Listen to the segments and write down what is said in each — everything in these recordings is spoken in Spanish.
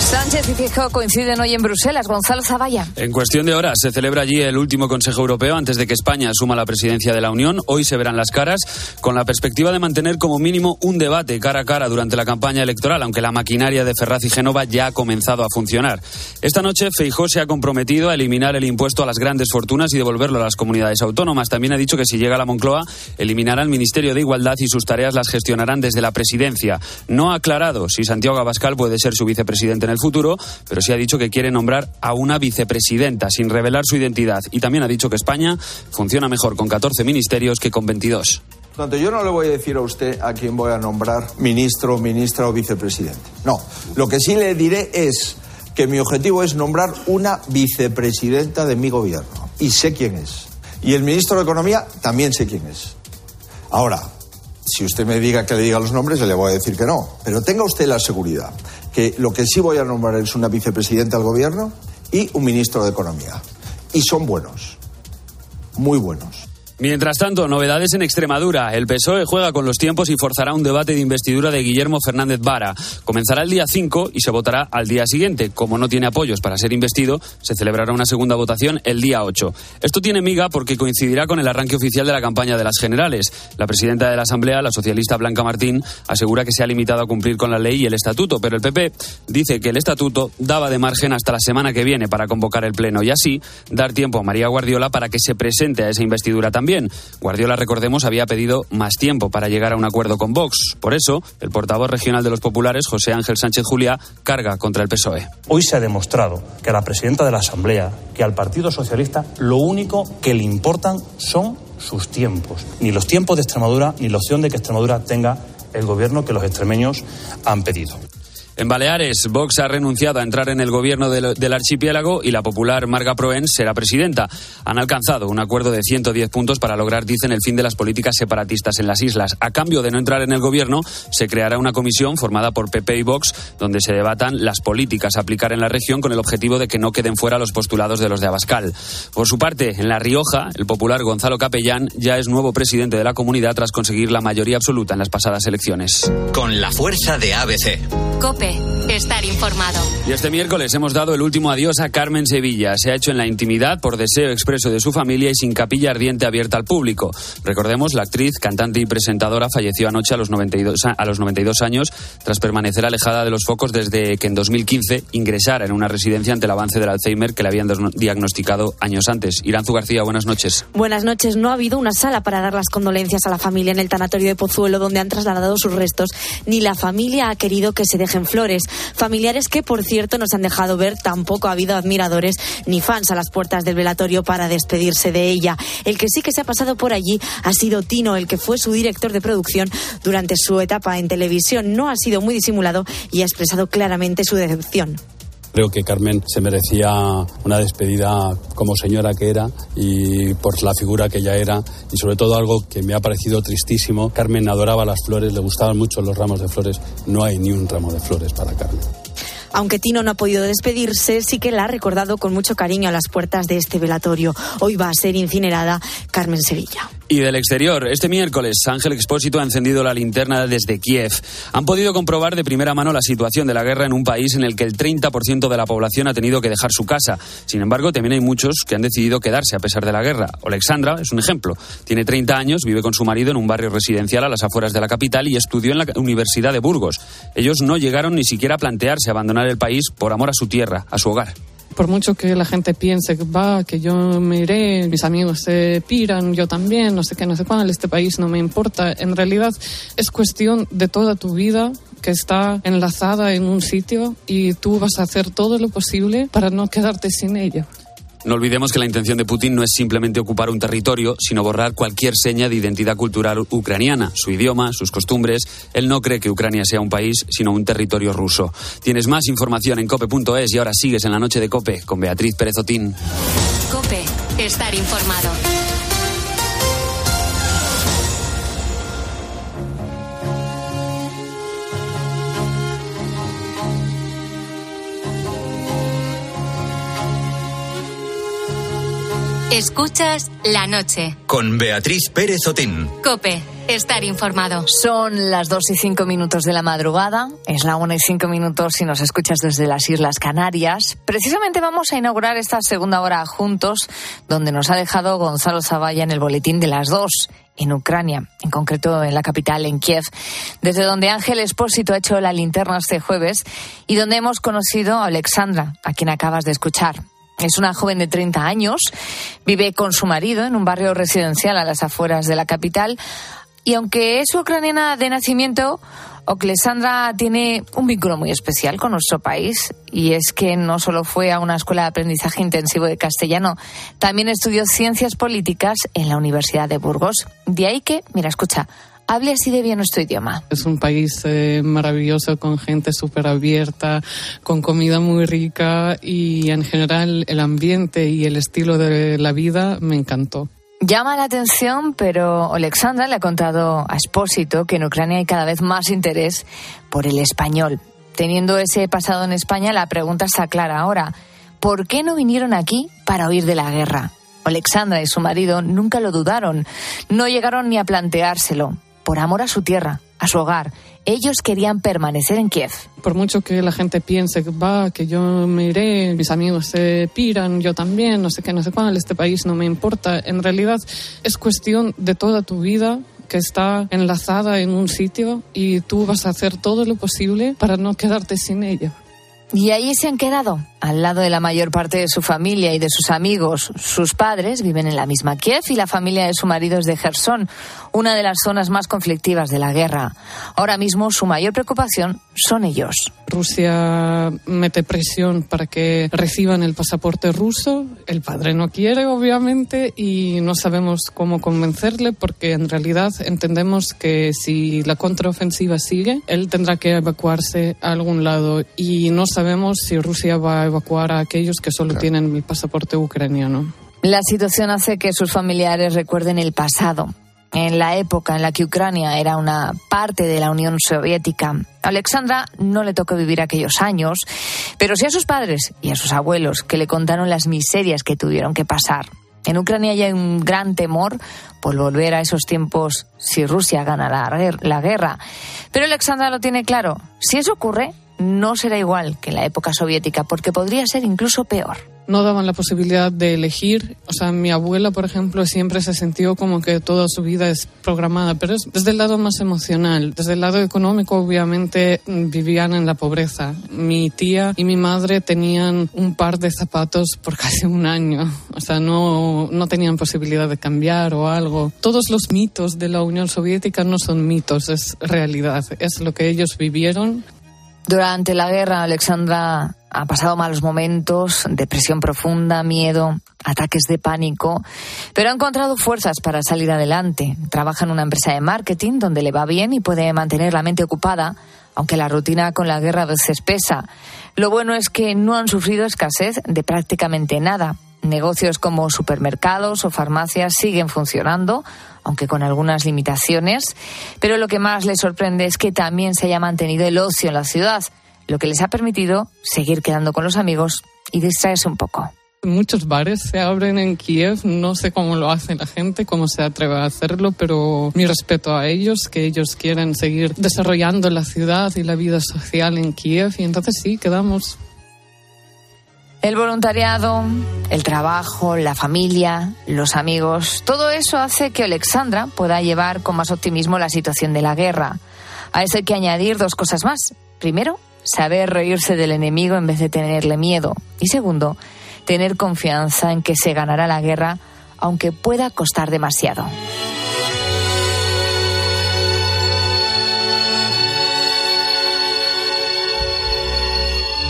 Sánchez y Fijó coinciden hoy en Bruselas. Gonzalo Zavalla. En cuestión de horas se celebra allí el último Consejo Europeo antes de que España asuma la presidencia de la Unión. Hoy se verán las caras con la perspectiva de mantener como mínimo un debate cara a cara durante la campaña electoral, aunque la maquinaria de Ferraz y Génova ya ha comenzado a funcionar. Esta noche Feijó se ha comprometido a eliminar el impuesto a las grandes fortunas y devolverlo a las comunidades autónomas. También ha dicho que si llega a la Moncloa eliminará el Ministerio de Igualdad y sus tareas las gestionarán desde la presidencia. No ha aclarado si Santiago Abascal puede ser su vicepresidente en el futuro, pero sí ha dicho que quiere nombrar a una vicepresidenta sin revelar su identidad. Y también ha dicho que España funciona mejor con 14 ministerios que con 22. Tanto yo no le voy a decir a usted a quién voy a nombrar ministro, ministra o vicepresidente. No, lo que sí le diré es que mi objetivo es nombrar una vicepresidenta de mi gobierno. Y sé quién es. Y el ministro de Economía también sé quién es. Ahora, si usted me diga que le diga los nombres, le voy a decir que no. Pero tenga usted la seguridad que lo que sí voy a nombrar es una vicepresidenta del gobierno y un ministro de Economía. Y son buenos, muy buenos. Mientras tanto, novedades en Extremadura. El PSOE juega con los tiempos y forzará un debate de investidura de Guillermo Fernández Vara. Comenzará el día 5 y se votará al día siguiente. Como no tiene apoyos para ser investido, se celebrará una segunda votación el día 8. Esto tiene miga porque coincidirá con el arranque oficial de la campaña de las generales. La presidenta de la Asamblea, la socialista Blanca Martín, asegura que se ha limitado a cumplir con la ley y el estatuto, pero el PP dice que el estatuto daba de margen hasta la semana que viene para convocar el pleno y así dar tiempo a María Guardiola para que se presente a esa investidura también bien. Guardiola, recordemos, había pedido más tiempo para llegar a un acuerdo con Vox. Por eso, el portavoz regional de los populares, José Ángel Sánchez Juliá, carga contra el PSOE. Hoy se ha demostrado que a la presidenta de la Asamblea, que al Partido Socialista, lo único que le importan son sus tiempos. Ni los tiempos de Extremadura, ni la opción de que Extremadura tenga el gobierno que los extremeños han pedido. En Baleares, Vox ha renunciado a entrar en el gobierno del, del, archipiélago y la popular Marga Proen será presidenta. Han alcanzado un acuerdo de 110 puntos para lograr, dicen, el fin de las políticas separatistas en las islas. A cambio de no entrar en el gobierno, se creará una comisión formada por PP y Vox, donde se debatan las políticas a aplicar en la región con el objetivo de que no queden fuera los postulados de los de Abascal. Por su parte, en La Rioja, el popular Gonzalo Capellán ya es nuevo presidente de la comunidad tras conseguir la mayoría absoluta en las pasadas elecciones. Con la fuerza de ABC. Cope, estar informado. Y este miércoles hemos dado el último adiós a Carmen Sevilla. Se ha hecho en la intimidad por deseo expreso de su familia y sin capilla ardiente abierta al público. Recordemos, la actriz, cantante y presentadora falleció anoche a los 92, a los 92 años tras permanecer alejada de los focos desde que en 2015 ingresara en una residencia ante el avance del Alzheimer que le habían diagnosticado años antes. Iranzu García, buenas noches. Buenas noches. No ha habido una sala para dar las condolencias a la familia en el tanatorio de Pozuelo donde han trasladado sus restos, ni la familia ha querido que se dejen flores. Familiares que, por cierto, nos han dejado ver tampoco ha habido admiradores ni fans a las puertas del velatorio para despedirse de ella. El que sí que se ha pasado por allí ha sido Tino, el que fue su director de producción durante su etapa en televisión. No ha sido muy disimulado y ha expresado claramente su decepción. Creo que Carmen se merecía una despedida como señora que era y por la figura que ella era y sobre todo algo que me ha parecido tristísimo. Carmen adoraba las flores, le gustaban mucho los ramos de flores. No hay ni un ramo de flores para Carmen. Aunque Tino no ha podido despedirse, sí que la ha recordado con mucho cariño a las puertas de este velatorio. Hoy va a ser incinerada Carmen Sevilla. Y del exterior, este miércoles Ángel Expósito ha encendido la linterna desde Kiev. Han podido comprobar de primera mano la situación de la guerra en un país en el que el 30% de la población ha tenido que dejar su casa. Sin embargo, también hay muchos que han decidido quedarse a pesar de la guerra. Alexandra es un ejemplo. Tiene 30 años, vive con su marido en un barrio residencial a las afueras de la capital y estudió en la Universidad de Burgos. Ellos no llegaron ni siquiera a plantearse abandonar el país por amor a su tierra, a su hogar por mucho que la gente piense que va, que yo me iré, mis amigos se piran, yo también, no sé qué, no sé cuándo, este país no me importa. En realidad es cuestión de toda tu vida que está enlazada en un sitio y tú vas a hacer todo lo posible para no quedarte sin ella. No olvidemos que la intención de Putin no es simplemente ocupar un territorio, sino borrar cualquier seña de identidad cultural ucraniana, su idioma, sus costumbres. Él no cree que Ucrania sea un país, sino un territorio ruso. Tienes más información en cope.es y ahora sigues en la noche de Cope con Beatriz Pérez Otín. Cope, estar informado. Escuchas la noche. Con Beatriz Pérez Otín. Cope, estar informado. Son las 2 y 5 minutos de la madrugada, es la 1 y 5 minutos si nos escuchas desde las Islas Canarias. Precisamente vamos a inaugurar esta segunda hora juntos, donde nos ha dejado Gonzalo Zavalla en el boletín de las 2 en Ucrania, en concreto en la capital, en Kiev, desde donde Ángel Espósito ha hecho la linterna este jueves y donde hemos conocido a Alexandra, a quien acabas de escuchar. Es una joven de 30 años, vive con su marido en un barrio residencial a las afueras de la capital y aunque es ucraniana de nacimiento, Oklesandra tiene un vínculo muy especial con nuestro país y es que no solo fue a una escuela de aprendizaje intensivo de castellano, también estudió ciencias políticas en la Universidad de Burgos. De ahí que, mira, escucha, hable así de bien nuestro idioma. Es un país eh, maravilloso con gente súper abierta, con comida muy rica y en general el ambiente y el estilo de la vida me encantó. Llama la atención, pero Alexandra le ha contado a Espósito que en Ucrania hay cada vez más interés por el español. Teniendo ese pasado en España, la pregunta está clara ahora. ¿Por qué no vinieron aquí para huir de la guerra? Alexandra y su marido nunca lo dudaron, no llegaron ni a planteárselo por amor a su tierra, a su hogar. Ellos querían permanecer en Kiev. Por mucho que la gente piense que va, que yo me iré, mis amigos se piran, yo también, no sé qué, no sé cuál, este país no me importa. En realidad es cuestión de toda tu vida que está enlazada en un sitio y tú vas a hacer todo lo posible para no quedarte sin ella. Y ahí se han quedado, al lado de la mayor parte de su familia y de sus amigos. Sus padres viven en la misma Kiev y la familia de su marido es de Gerson, una de las zonas más conflictivas de la guerra. Ahora mismo su mayor preocupación son ellos. Rusia mete presión para que reciban el pasaporte ruso. El padre no quiere, obviamente, y no sabemos cómo convencerle porque en realidad entendemos que si la contraofensiva sigue, él tendrá que evacuarse a algún lado y no sabemos si Rusia va a evacuar a aquellos que solo tienen el pasaporte ucraniano. La situación hace que sus familiares recuerden el pasado, en la época en la que Ucrania era una parte de la Unión Soviética. A Alexandra no le tocó vivir aquellos años, pero sí a sus padres y a sus abuelos, que le contaron las miserias que tuvieron que pasar. En Ucrania hay un gran temor por volver a esos tiempos si Rusia gana la, la guerra. Pero Alexandra lo tiene claro. Si eso ocurre, no será igual que la época soviética, porque podría ser incluso peor no daban la posibilidad de elegir. O sea, mi abuela, por ejemplo, siempre se sintió como que toda su vida es programada, pero es desde el lado más emocional. Desde el lado económico, obviamente, vivían en la pobreza. Mi tía y mi madre tenían un par de zapatos por casi un año. O sea, no, no tenían posibilidad de cambiar o algo. Todos los mitos de la Unión Soviética no son mitos, es realidad. Es lo que ellos vivieron durante la guerra, Alexandra ha pasado malos momentos, depresión profunda, miedo, ataques de pánico, pero ha encontrado fuerzas para salir adelante. Trabaja en una empresa de marketing donde le va bien y puede mantener la mente ocupada, aunque la rutina con la guerra a veces pesa. Lo bueno es que no han sufrido escasez de prácticamente nada. Negocios como supermercados o farmacias siguen funcionando, aunque con algunas limitaciones. Pero lo que más les sorprende es que también se haya mantenido el ocio en la ciudad, lo que les ha permitido seguir quedando con los amigos y distraerse un poco. Muchos bares se abren en Kiev, no sé cómo lo hace la gente, cómo se atreve a hacerlo, pero mi respeto a ellos, que ellos quieren seguir desarrollando la ciudad y la vida social en Kiev y entonces sí, quedamos el voluntariado, el trabajo, la familia, los amigos, todo eso hace que Alexandra pueda llevar con más optimismo la situación de la guerra. A eso hay que añadir dos cosas más. Primero, saber reírse del enemigo en vez de tenerle miedo. Y segundo, tener confianza en que se ganará la guerra, aunque pueda costar demasiado.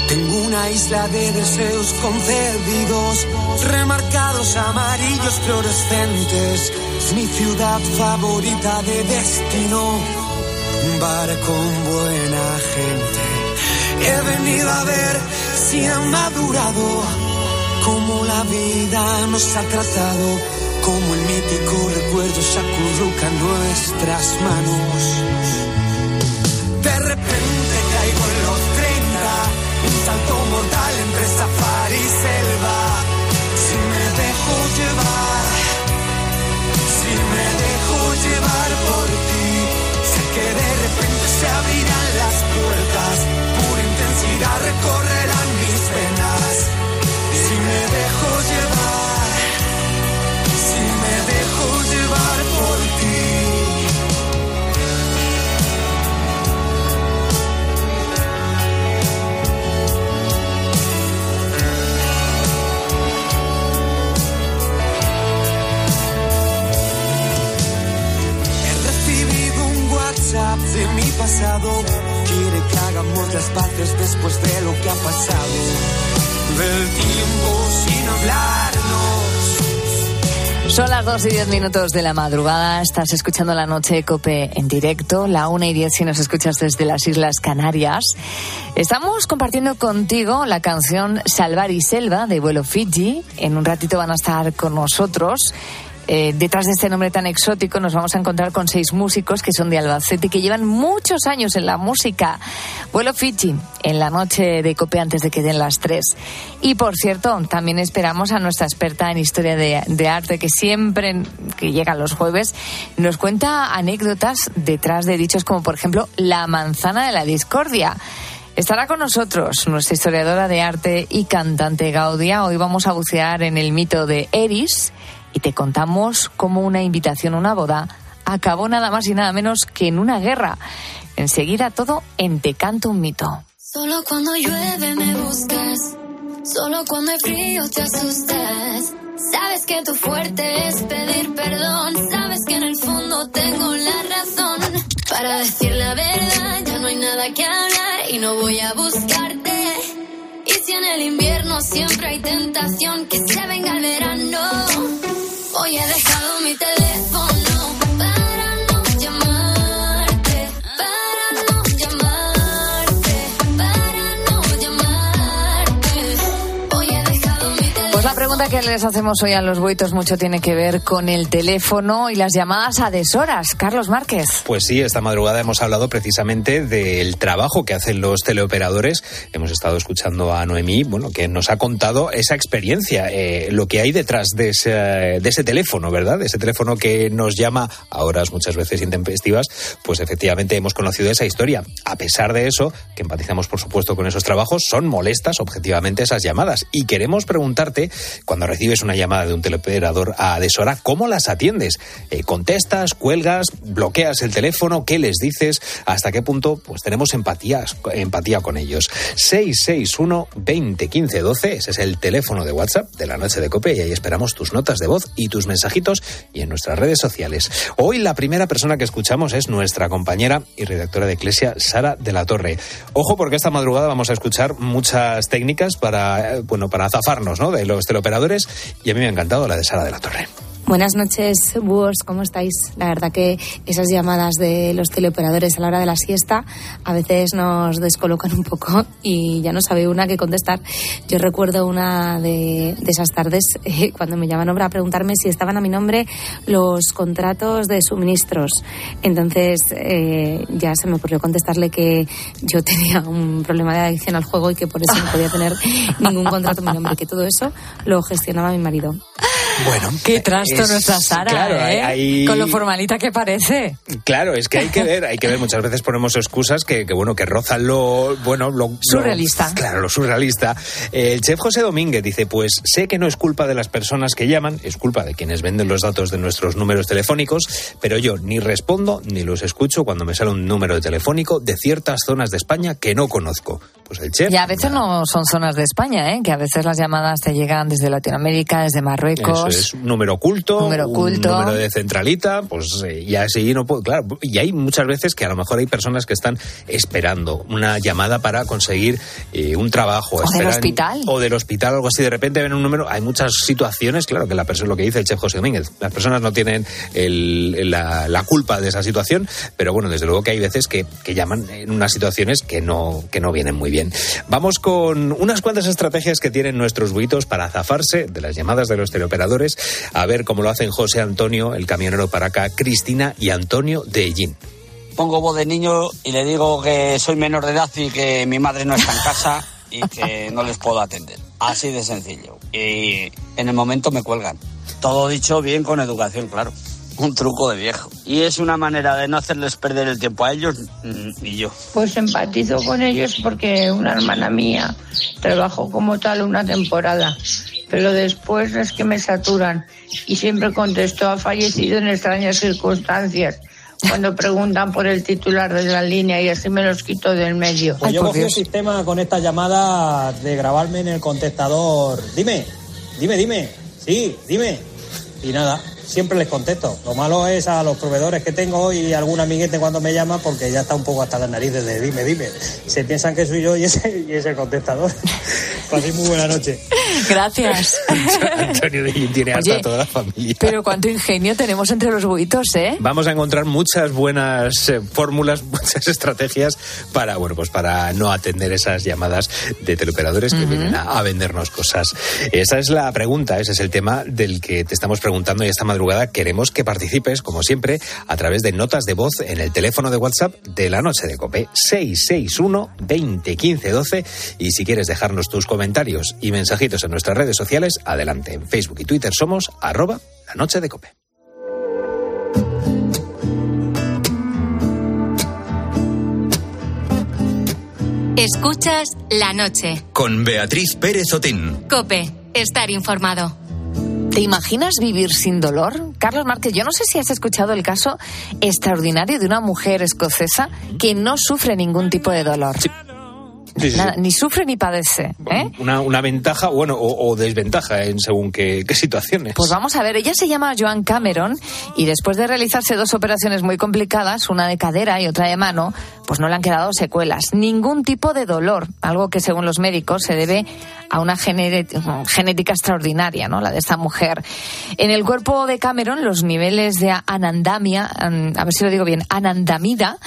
Tengo una isla de deseos concedidos, remarcados amarillos fluorescentes. Es mi ciudad favorita de destino, un bar con buena gente. He venido a ver si han madurado, cómo la vida nos ha tratado, como el mítico recuerdo se acurruca en nuestras manos. De repente safari selva. Si me dejo llevar, si me dejo llevar por ti, sé que de repente se abrirán las puertas. Pura intensidad recorrer pasado. Quiere que hagamos las paces después de lo que ha pasado. Del tiempo sin hablarnos. Son las 2 y 10 minutos de la madrugada. Estás escuchando la noche Cope en directo, la 1 y 10 si nos escuchas desde las Islas Canarias. Estamos compartiendo contigo la canción Salvar y Selva de Vuelo Fiji. En un ratito van a estar con nosotros. Eh, detrás de este nombre tan exótico nos vamos a encontrar con seis músicos que son de Albacete que llevan muchos años en la música. Vuelo Fiji en la noche de Cope antes de que den las tres. Y por cierto, también esperamos a nuestra experta en historia de, de arte que siempre que llega los jueves nos cuenta anécdotas detrás de dichos como por ejemplo la manzana de la discordia. Estará con nosotros nuestra historiadora de arte y cantante Gaudia. Hoy vamos a bucear en el mito de Eris y te contamos cómo una invitación a una boda acabó nada más y nada menos que en una guerra. Enseguida todo en Te canto un mito. Solo cuando llueve me buscas, solo cuando hay frío te asustas. Sabes que tu fuerte es pedir perdón, sabes que en el fondo tengo la razón. Para decir la verdad ya no hay nada que hablar y no voy a buscarte. Y si en el invierno siempre hay tentación que se venga el verano, hoy he dejado mi teléfono pregunta que les hacemos hoy a los buitos mucho tiene que ver con el teléfono y las llamadas a deshoras. Carlos Márquez. Pues sí, esta madrugada hemos hablado precisamente del trabajo que hacen los teleoperadores. Hemos estado escuchando a Noemí, bueno, que nos ha contado esa experiencia, eh, lo que hay detrás de ese, teléfono, ¿verdad? De ese teléfono que nos llama a horas muchas veces intempestivas. Pues efectivamente hemos conocido esa historia. A pesar de eso, que empatizamos por supuesto con esos trabajos, son molestas objetivamente esas llamadas. Y queremos preguntarte, cuando recibes una llamada de un teleoperador a deshora, ¿cómo las atiendes? Eh, ¿Contestas, cuelgas, bloqueas el teléfono? ¿Qué les dices? ¿Hasta qué punto pues tenemos empatías, empatía con ellos? 661 20 15 12, ese es el teléfono de WhatsApp de la noche de Cope y ahí esperamos tus notas de voz y tus mensajitos y en nuestras redes sociales. Hoy la primera persona que escuchamos es nuestra compañera y redactora de Iglesia, Sara de la Torre. Ojo porque esta madrugada vamos a escuchar muchas técnicas para, eh, bueno, para zafarnos ¿no? de los teleoperadores y a mí me ha encantado la de Sara de la Torre. Buenas noches, búhos, ¿cómo estáis? La verdad que esas llamadas de los teleoperadores a la hora de la siesta a veces nos descolocan un poco y ya no sabe una qué contestar. Yo recuerdo una de, de esas tardes eh, cuando me llamaron para preguntarme si estaban a mi nombre los contratos de suministros. Entonces eh, ya se me ocurrió contestarle que yo tenía un problema de adicción al juego y que por eso no podía tener ningún contrato a mi nombre, que todo eso lo gestionaba mi marido. Bueno, Qué es- Sara, claro, ¿eh? hay- Con lo formalita que parece. Claro, es que hay que ver, hay que ver. Muchas veces ponemos excusas que, que, bueno, que rozan lo, bueno, lo lo- Surrealista. claro, lo surrealista. El chef José Domínguez dice, pues sé que no es culpa de las personas que llaman, es culpa de quienes venden los datos de nuestros números telefónicos, pero yo ni respondo ni los escucho cuando me sale un número telefónico de ciertas zonas de España que no conozco. Pues el chef. Y a veces no son zonas de España, ¿eh? que a veces las llamadas te llegan desde Latinoamérica, desde Marruecos. Eso es un número oculto, Número oculto. número de centralita, pues eh, y así no puedo, claro, y hay muchas veces que a lo mejor hay personas que están esperando una llamada para conseguir eh, un trabajo. O del hospital. O del hospital, algo así, de repente ven un número, hay muchas situaciones, claro, que la persona, lo que dice el chef José Domínguez, las personas no tienen el- la, la culpa de esa situación, pero bueno, desde luego que hay veces que, que llaman en unas situaciones que no, que no vienen muy bien. Vamos con unas cuantas estrategias que tienen nuestros buitos para zafarse de las llamadas de los teleoperadores, a ver cómo lo hacen José Antonio, el camionero para acá, Cristina y Antonio de Ellín. Pongo voz de niño y le digo que soy menor de edad y que mi madre no está en casa y que no les puedo atender. Así de sencillo. Y en el momento me cuelgan. Todo dicho bien con educación, claro. Un truco de viejo. Y es una manera de no hacerles perder el tiempo a ellos y yo. Pues empatizo con ellos porque una hermana mía trabajó como tal una temporada, pero después es que me saturan y siempre contesto ha fallecido en extrañas circunstancias cuando preguntan por el titular de la línea y así me los quito del medio. Pues yo cogí el sistema con esta llamada de grabarme en el contestador. Dime, dime, dime. Sí, dime. Y nada, siempre les contesto. Lo malo es a los proveedores que tengo y algún amiguete cuando me llama porque ya está un poco hasta las narices de dime, dime. Se piensan que soy yo y ese, y ese contestador. Paséis muy buena noche. Gracias. Antonio de tiene hasta Oye, toda la familia. Pero cuánto ingenio tenemos entre los buitos, ¿eh? Vamos a encontrar muchas buenas eh, fórmulas, muchas estrategias para, bueno, pues para no atender esas llamadas de teleoperadores que vienen a, a vendernos cosas. Esa es la pregunta, ese es el tema del que te estamos preguntando y esta madrugada queremos que participes, como siempre, a través de notas de voz en el teléfono de WhatsApp de la noche de Cope 661 20 15 12 y si quieres dejarnos tus comentarios y mensajitos en nuestras redes sociales, adelante. En Facebook y Twitter somos arroba la noche de Cope. Escuchas la noche. Con Beatriz Pérez Otín. Cope, estar informado. ¿Te imaginas vivir sin dolor? Carlos Márquez, yo no sé si has escuchado el caso extraordinario de una mujer escocesa que no sufre ningún tipo de dolor. Sí, Nada, sí. ni sufre ni padece. ¿eh? Una, una ventaja, bueno, o, o desventaja en según qué, qué situaciones. Pues vamos a ver, ella se llama Joan Cameron y después de realizarse dos operaciones muy complicadas, una de cadera y otra de mano, pues no le han quedado secuelas, ningún tipo de dolor, algo que según los médicos se debe a una gené- genética extraordinaria, ¿no? La de esta mujer. En el cuerpo de Cameron los niveles de anandamia, mm, a ver si lo digo bien, anandamida,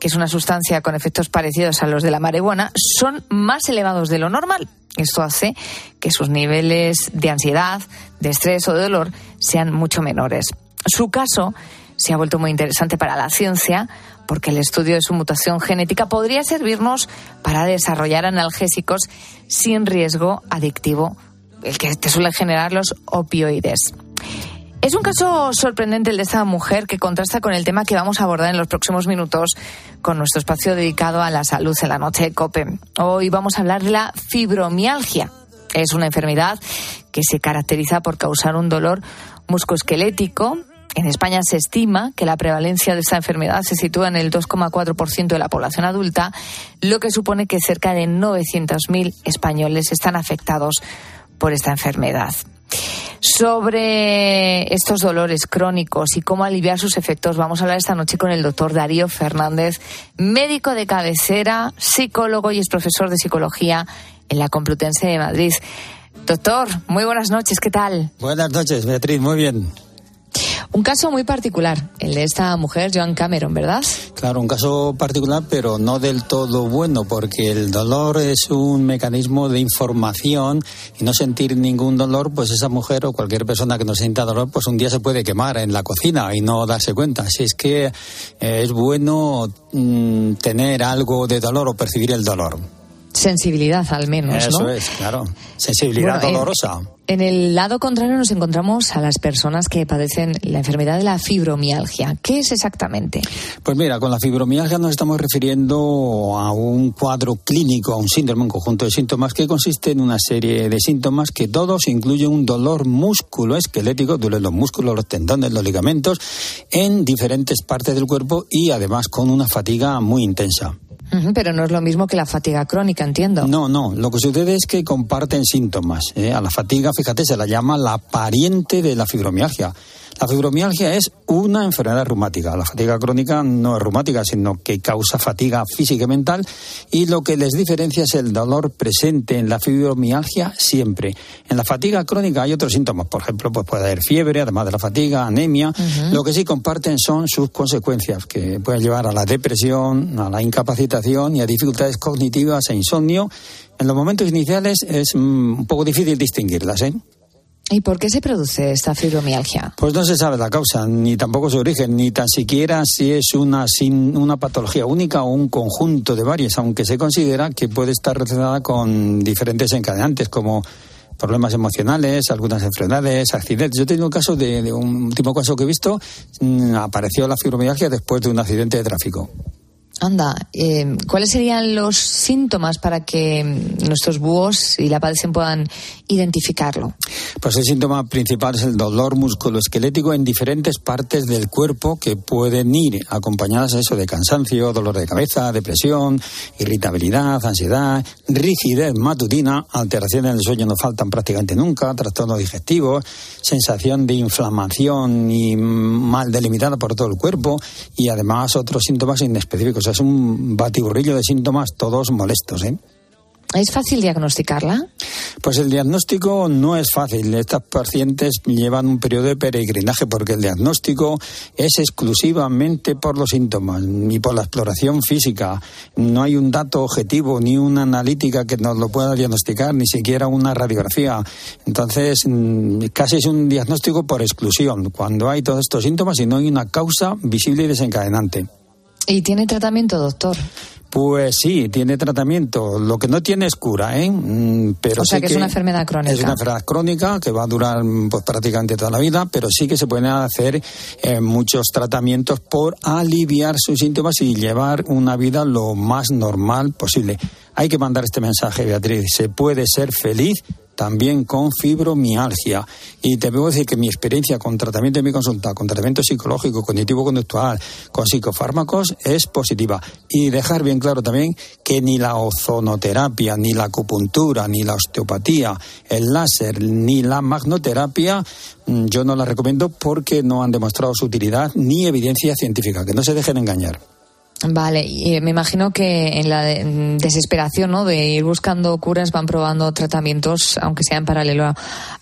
que es una sustancia con efectos parecidos a los de la marihuana, son más elevados de lo normal. Esto hace que sus niveles de ansiedad, de estrés o de dolor sean mucho menores. Su caso se ha vuelto muy interesante para la ciencia porque el estudio de su mutación genética podría servirnos para desarrollar analgésicos sin riesgo adictivo, el que te suelen generar los opioides. Es un caso sorprendente el de esta mujer que contrasta con el tema que vamos a abordar en los próximos minutos con nuestro espacio dedicado a la salud en la noche de COPE. Hoy vamos a hablar de la fibromialgia. Es una enfermedad que se caracteriza por causar un dolor muscoesquelético. En España se estima que la prevalencia de esta enfermedad se sitúa en el 2,4% de la población adulta, lo que supone que cerca de 900.000 españoles están afectados por esta enfermedad sobre estos dolores crónicos y cómo aliviar sus efectos. Vamos a hablar esta noche con el doctor Darío Fernández, médico de cabecera, psicólogo y es profesor de psicología en la Complutense de Madrid. Doctor, muy buenas noches, ¿qué tal? Buenas noches, Beatriz, muy bien. Un caso muy particular, el de esta mujer, Joan Cameron, ¿verdad? Claro, un caso particular, pero no del todo bueno, porque el dolor es un mecanismo de información y no sentir ningún dolor, pues esa mujer o cualquier persona que no sienta dolor, pues un día se puede quemar en la cocina y no darse cuenta. Así es que eh, es bueno mm, tener algo de dolor o percibir el dolor. Sensibilidad, al menos, Eso ¿no? es, claro. Sensibilidad Bueno, dolorosa. En el lado contrario nos encontramos a las personas que padecen la enfermedad de la fibromialgia. ¿Qué es exactamente? Pues mira, con la fibromialgia nos estamos refiriendo a un cuadro clínico, a un síndrome, un conjunto de síntomas que consiste en una serie de síntomas que todos incluyen un dolor músculo-esquelético, duelen los músculos, los tendones, los ligamentos, en diferentes partes del cuerpo y además con una fatiga muy intensa. Pero no es lo mismo que la fatiga crónica, entiendo. No, no, lo que sucede es que comparten síntomas. ¿eh? A la fatiga, fíjate, se la llama la pariente de la fibromialgia. La fibromialgia es una enfermedad reumática. La fatiga crónica no es reumática, sino que causa fatiga física y mental. Y lo que les diferencia es el dolor presente en la fibromialgia siempre. En la fatiga crónica hay otros síntomas. Por ejemplo, pues puede haber fiebre, además de la fatiga, anemia. Lo que sí comparten son sus consecuencias, que pueden llevar a la depresión, a la incapacitación y a dificultades cognitivas e insomnio. En los momentos iniciales es mm, un poco difícil distinguirlas, ¿eh? ¿Y por qué se produce esta fibromialgia? Pues no se sabe la causa, ni tampoco su origen, ni tan siquiera si es una, sin, una patología única o un conjunto de varias, aunque se considera que puede estar relacionada con diferentes encadenantes, como problemas emocionales, algunas enfermedades, accidentes. Yo tengo un caso de, un último caso que he visto, mm, apareció la fibromialgia después de un accidente de tráfico. Anda, eh, ¿cuáles serían los síntomas para que nuestros búhos y la padecen puedan identificarlo? Pues el síntoma principal es el dolor musculoesquelético en diferentes partes del cuerpo que pueden ir acompañadas eso de cansancio, dolor de cabeza, depresión, irritabilidad, ansiedad, rigidez matutina, alteraciones del sueño no faltan prácticamente nunca, trastornos digestivos, sensación de inflamación y mal delimitada por todo el cuerpo y además otros síntomas inespecíficos es un batiburrillo de síntomas todos molestos. ¿eh? ¿Es fácil diagnosticarla? Pues el diagnóstico no es fácil. Estas pacientes llevan un periodo de peregrinaje porque el diagnóstico es exclusivamente por los síntomas y por la exploración física. No hay un dato objetivo ni una analítica que nos lo pueda diagnosticar, ni siquiera una radiografía. Entonces, mm, casi es un diagnóstico por exclusión, cuando hay todos estos síntomas y no hay una causa visible y desencadenante. ¿Y tiene tratamiento, doctor? Pues sí, tiene tratamiento. Lo que no tiene es cura, ¿eh? Mm, pero o sea que, es una enfermedad crónica. Es una enfermedad crónica que va a durar pues, prácticamente toda la vida, pero sí que se pueden hacer eh, muchos tratamientos por aliviar sus síntomas y llevar una vida lo más normal posible. Hay que mandar este mensaje, Beatriz. Se puede ser feliz también con fibromialgia. Y te puedo decir que mi experiencia con tratamiento de mi consulta, con tratamiento psicológico, cognitivo-conductual, con psicofármacos, es positiva. Y dejar bien claro también que ni la ozonoterapia, ni la acupuntura, ni la osteopatía, el láser, ni la magnoterapia, mm, yo no la recomiendo porque no han demostrado su utilidad ni evidencia científica. Que no se dejen engañar. Vale, y eh, me imagino que en la desesperación ¿no? de ir buscando curas van probando tratamientos, aunque sea en paralelo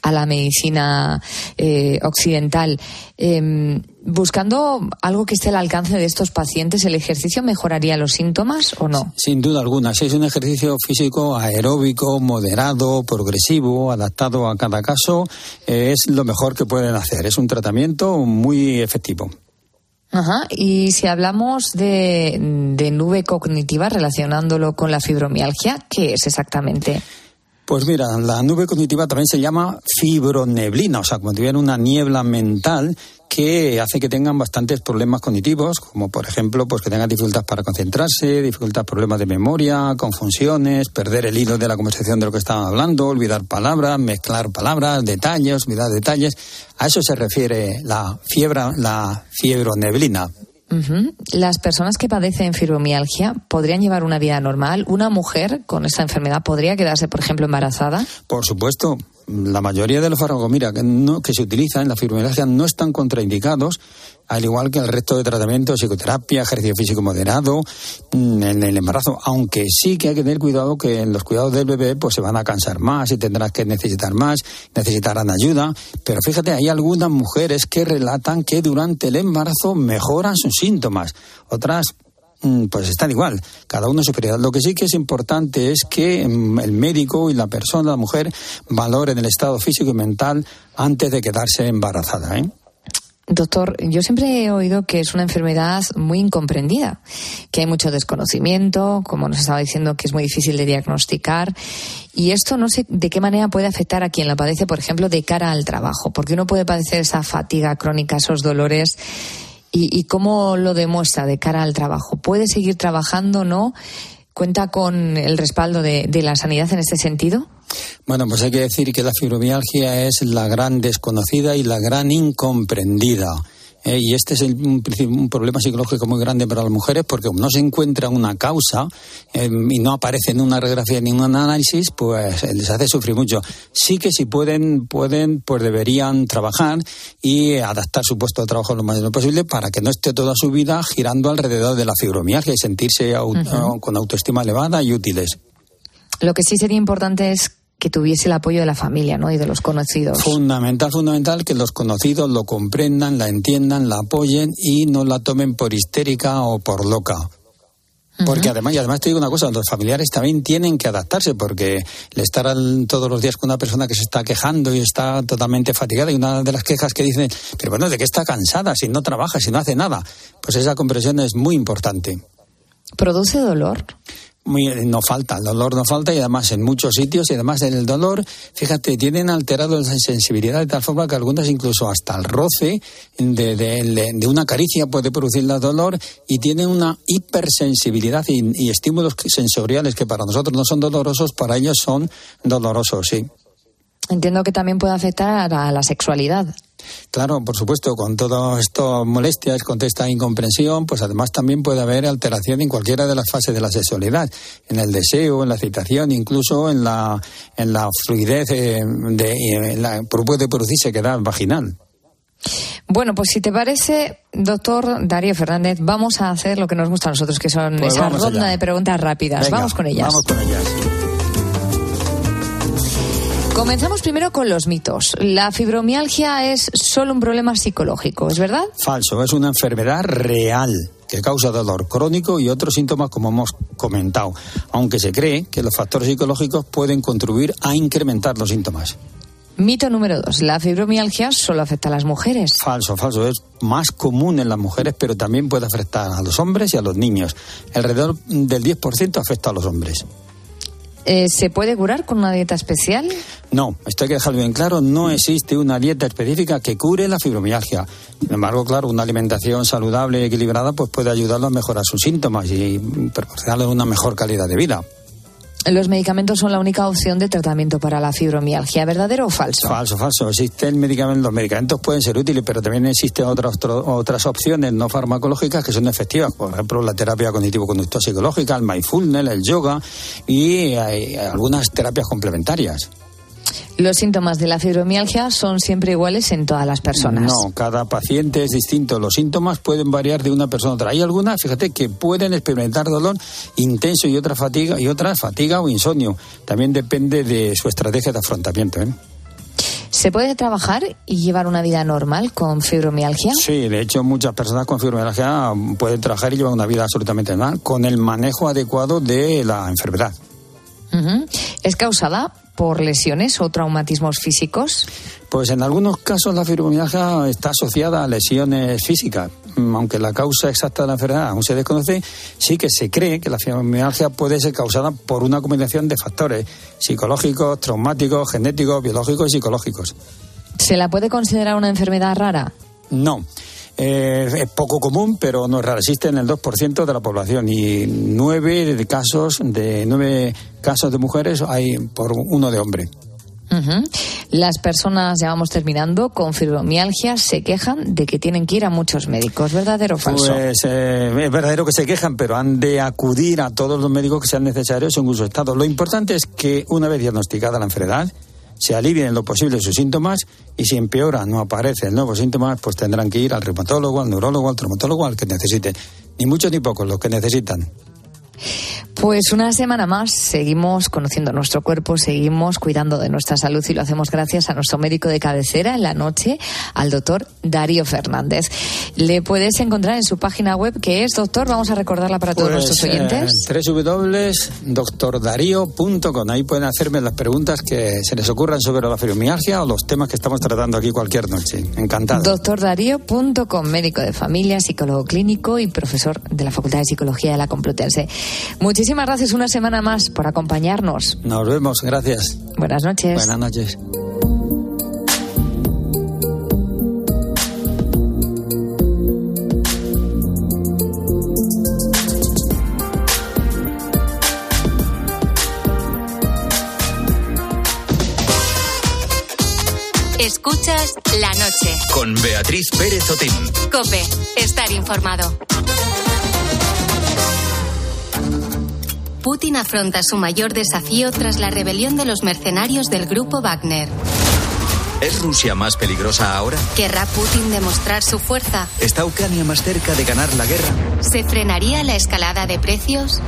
a, la medicina eh, occidental. Em, buscando algo que esté al alcance de estos pacientes, ¿el ejercicio mejoraría los síntomas o no? Sin duda alguna. Si es un ejercicio físico aeróbico, moderado, progresivo, adaptado a cada caso, es lo mejor que pueden hacer. Es un tratamiento muy efectivo. Ajá. Y si hablamos de, nube cognitiva relacionándolo con la fibromialgia, ¿qué es exactamente? Pues mira, la nube cognitiva también se llama fibroneblina, o sea, como una niebla mental que hace que tengan bastantes problemas cognitivos, como por ejemplo, pues que tengan dificultades para concentrarse, dificultades, problemas de memoria, confusiones, perder el hilo de la conversación de lo que estaban hablando, olvidar palabras, mezclar palabras, detalles, olvidar detalles. A eso se refiere la fiebre, la fiebroneblina. Las personas que padecen fibromialgia podrían llevar una vida normal. ¿Una mujer con esta enfermedad podría quedarse, por ejemplo, embarazada? Por supuesto la mayoría de los fármacos, mira, que, no, que se utilizan en la fibromialgia no están contraindicados, al igual que el resto de tratamientos, psicoterapia, ejercicio físico moderado, mm, en el embarazo, aunque sí que hay que tener cuidado que en los cuidados del bebé pues se van a cansar más y tendrás que necesitar más, necesitarán ayuda, pero fíjate, hay algunas mujeres que relatan que durante el embarazo mejoran sus síntomas, otras Mm, pues están igual, cada uno su prioridad. Lo que sí que es importante es que mm, el médico y la persona, la mujer, valoren el estado físico y mental antes de quedarse embarazada. ¿eh? Doctor, yo siempre he oído que es una enfermedad muy incomprendida, que hay mucho desconocimiento, como nos estaba diciendo, que es muy difícil de diagnosticar. Y esto no sé de qué manera puede afectar a quien la padece, por ejemplo, de cara al trabajo, porque uno puede padecer esa fatiga crónica, esos dolores y, cómo lo demuestra de cara al trabajo. ¿Puede seguir trabajando, no? ¿Cuenta con el respaldo de, la sanidad en este sentido? Bueno, pues hay que decir que la fibromialgia es la gran desconocida y la gran incomprendida. Eh, y este es un, problema psicológico muy grande para las mujeres porque como no se encuentra una causa em, y no aparece en una radiografía ni en un análisis, pues eh, les hace sufrir mucho. Sí que si pueden, pueden, pues deberían trabajar y adaptar su puesto de trabajo lo más posible para que no esté toda su vida girando alrededor de la fibromialgia y sentirse con autoestima elevada y útiles. Lo que sí sería importante es que tuviese el apoyo de la familia ¿no? y de los conocidos. Fundamental, fundamental que los conocidos lo comprendan, la entiendan, la apoyen y no la tomen por histérica o por loca. Porque además, y además te digo una cosa, los familiares también tienen que adaptarse, porque el estar todos los días con una persona que se está quejando y está totalmente fatigada, y una de las quejas que dicen, pero bueno, ¿de qué está cansada si no trabaja, si no hace nada? Pues esa comprensión es muy importante. ¿Produce dolor? No falta, el dolor no falta y además en muchos sitios y además en el dolor, fíjate, tienen alterado la sensibilidad de tal forma que algunas incluso hasta el roce de, de, una caricia puede producir el dolor y tienen una hipersensibilidad y, y estímulos sensoriales que para nosotros no son dolorosos, para ellos son dolorosos, sí. Entiendo que también puede afectar a la sexualidad. Claro, por supuesto, con todas estas molestias, con esta incomprensión, pues además también puede haber alteración en cualquiera de las fases de la sexualidad, en el deseo, en la excitación, incluso en la, en la fluidez, eh, de, en la, puede producirse quedar vaginal. Bueno, pues si te parece, doctor Darío Fernández, vamos a hacer lo que nos gusta a nosotros, que son pues esa ronda de preguntas rápidas. vamos con ellas. Vamos con ellas. Comenzamos primero con los mitos. La fibromialgia es solo un problema psicológico, ¿es verdad? Falso, es una enfermedad real que causa dolor crónico y otros síntomas como hemos comentado, aunque se cree que los factores psicológicos pueden contribuir a incrementar los síntomas. Mito número dos. La fibromialgia solo afecta a las mujeres. Falso, falso. Es más común en las mujeres, pero también puede afectar a los hombres y a los niños. Alrededor del 10% afecta a los hombres. Eh, ¿Se puede curar con una dieta especial? No, esto hay que dejarlo bien claro, no existe una dieta específica que cure la fibromialgia. Sin embargo, claro, una alimentación saludable y equilibrada pues puede ayudarlo a mejorar sus síntomas y proporcionarle una mejor calidad de vida. Los medicamentos son la única opción de tratamiento para la fibromialgia, ¿verdadero o falso? Falso, falso. Existen medicamentos, los medicamentos pueden ser útiles, pero también existen otras, otras opciones no farmacológicas que son efectivas. Por ejemplo, la terapia cognitivo-conductual psicológica, el mindfulness, el yoga y algunas terapias complementarias. ¿Los síntomas de la fibromialgia son siempre iguales en todas las personas? No, cada paciente es distinto. Los síntomas pueden variar de una persona a otra. Hay algunas, fíjate, que pueden experimentar dolor intenso y otra fatiga y otras fatiga o insomnio. También depende de su estrategia de afrontamiento. ¿eh? ¿Se puede trabajar y llevar una vida normal con fibromialgia? Sí, de hecho muchas personas con fibromialgia pueden trabajar y llevar una vida absolutamente normal con el manejo adecuado de la enfermedad. ¿Es causada por lesiones o traumatismos físicos? Pues en algunos casos la fibromialgia está asociada a lesiones físicas. Mm, aunque la causa exacta de la enfermedad aún se desconoce, sí que se cree que la fibromialgia puede ser causada por una combinación de factores psicológicos, traumáticos, genéticos, biológicos y psicológicos. ¿Se la puede considerar una enfermedad rara? No. Eh, es poco común, pero no es raro. Existe en el 2% de la población y nueve casos de nueve casos de mujeres hay por uno de hombre. Las personas, ya vamos terminando, con fibromialgia se quejan de que tienen que ir a muchos médicos. ¿Verdadero o falso? Pues eh, es verdadero que se quejan, pero han de acudir a todos los médicos que sean necesarios en su estado. Lo importante es que una vez diagnosticada la enfermedad, se alivien en lo posible sus síntomas y si empeora, no aparecen nuevos síntomas, pues tendrán que ir al reumatólogo, al neurólogo, al traumatólogo, al que necesite. Ni muchos ni pocos, los que necesitan. Pues una semana más seguimos conociendo nuestro cuerpo, seguimos cuidando de nuestra salud y lo hacemos gracias a nuestro médico de cabecera en la noche, al doctor Darío Fernández. Le puedes encontrar en su página web que es, doctor, vamos a recordarla para todos nuestros pues, oyentes. Eh. Ahí pueden hacerme las preguntas que se les ocurran sobre la fibromialgia o los temas que estamos tratando aquí cualquier noche. Encantado. Doctordarío.com, médico de familia, psicólogo clínico y profesor de la Facultad de Psicología de la Complutense. Muchísimas gracias una semana más por acompañarnos. Nos vemos, gracias. Buenas noches. Buenas noches. Escuchas la noche. Con Beatriz Pérez Otín. Cope, estar informado. Putin afronta su mayor desafío tras la rebelión de los mercenarios del grupo Wagner. ¿Es Rusia más peligrosa ahora? ¿Querrá Putin demostrar su fuerza? ¿Está Ucrania más cerca de ganar la guerra? ¿Se frenaría la escalada de precios?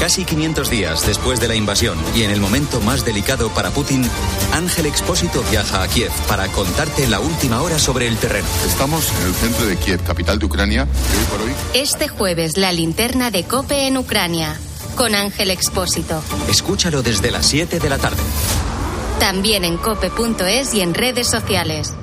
Casi 500 días después de la invasión y en el momento más delicado para Putin, Ángel Expósito viaja a Kiev para contarte la última hora sobre el terreno. Estamos en el centro de Kiev, capital de Ucrania, hoy por hoy. Este jueves, la linterna de Cope en Ucrania con Ángel Expósito. Escúchalo desde las 7 de la tarde. También en cope.es y en redes sociales.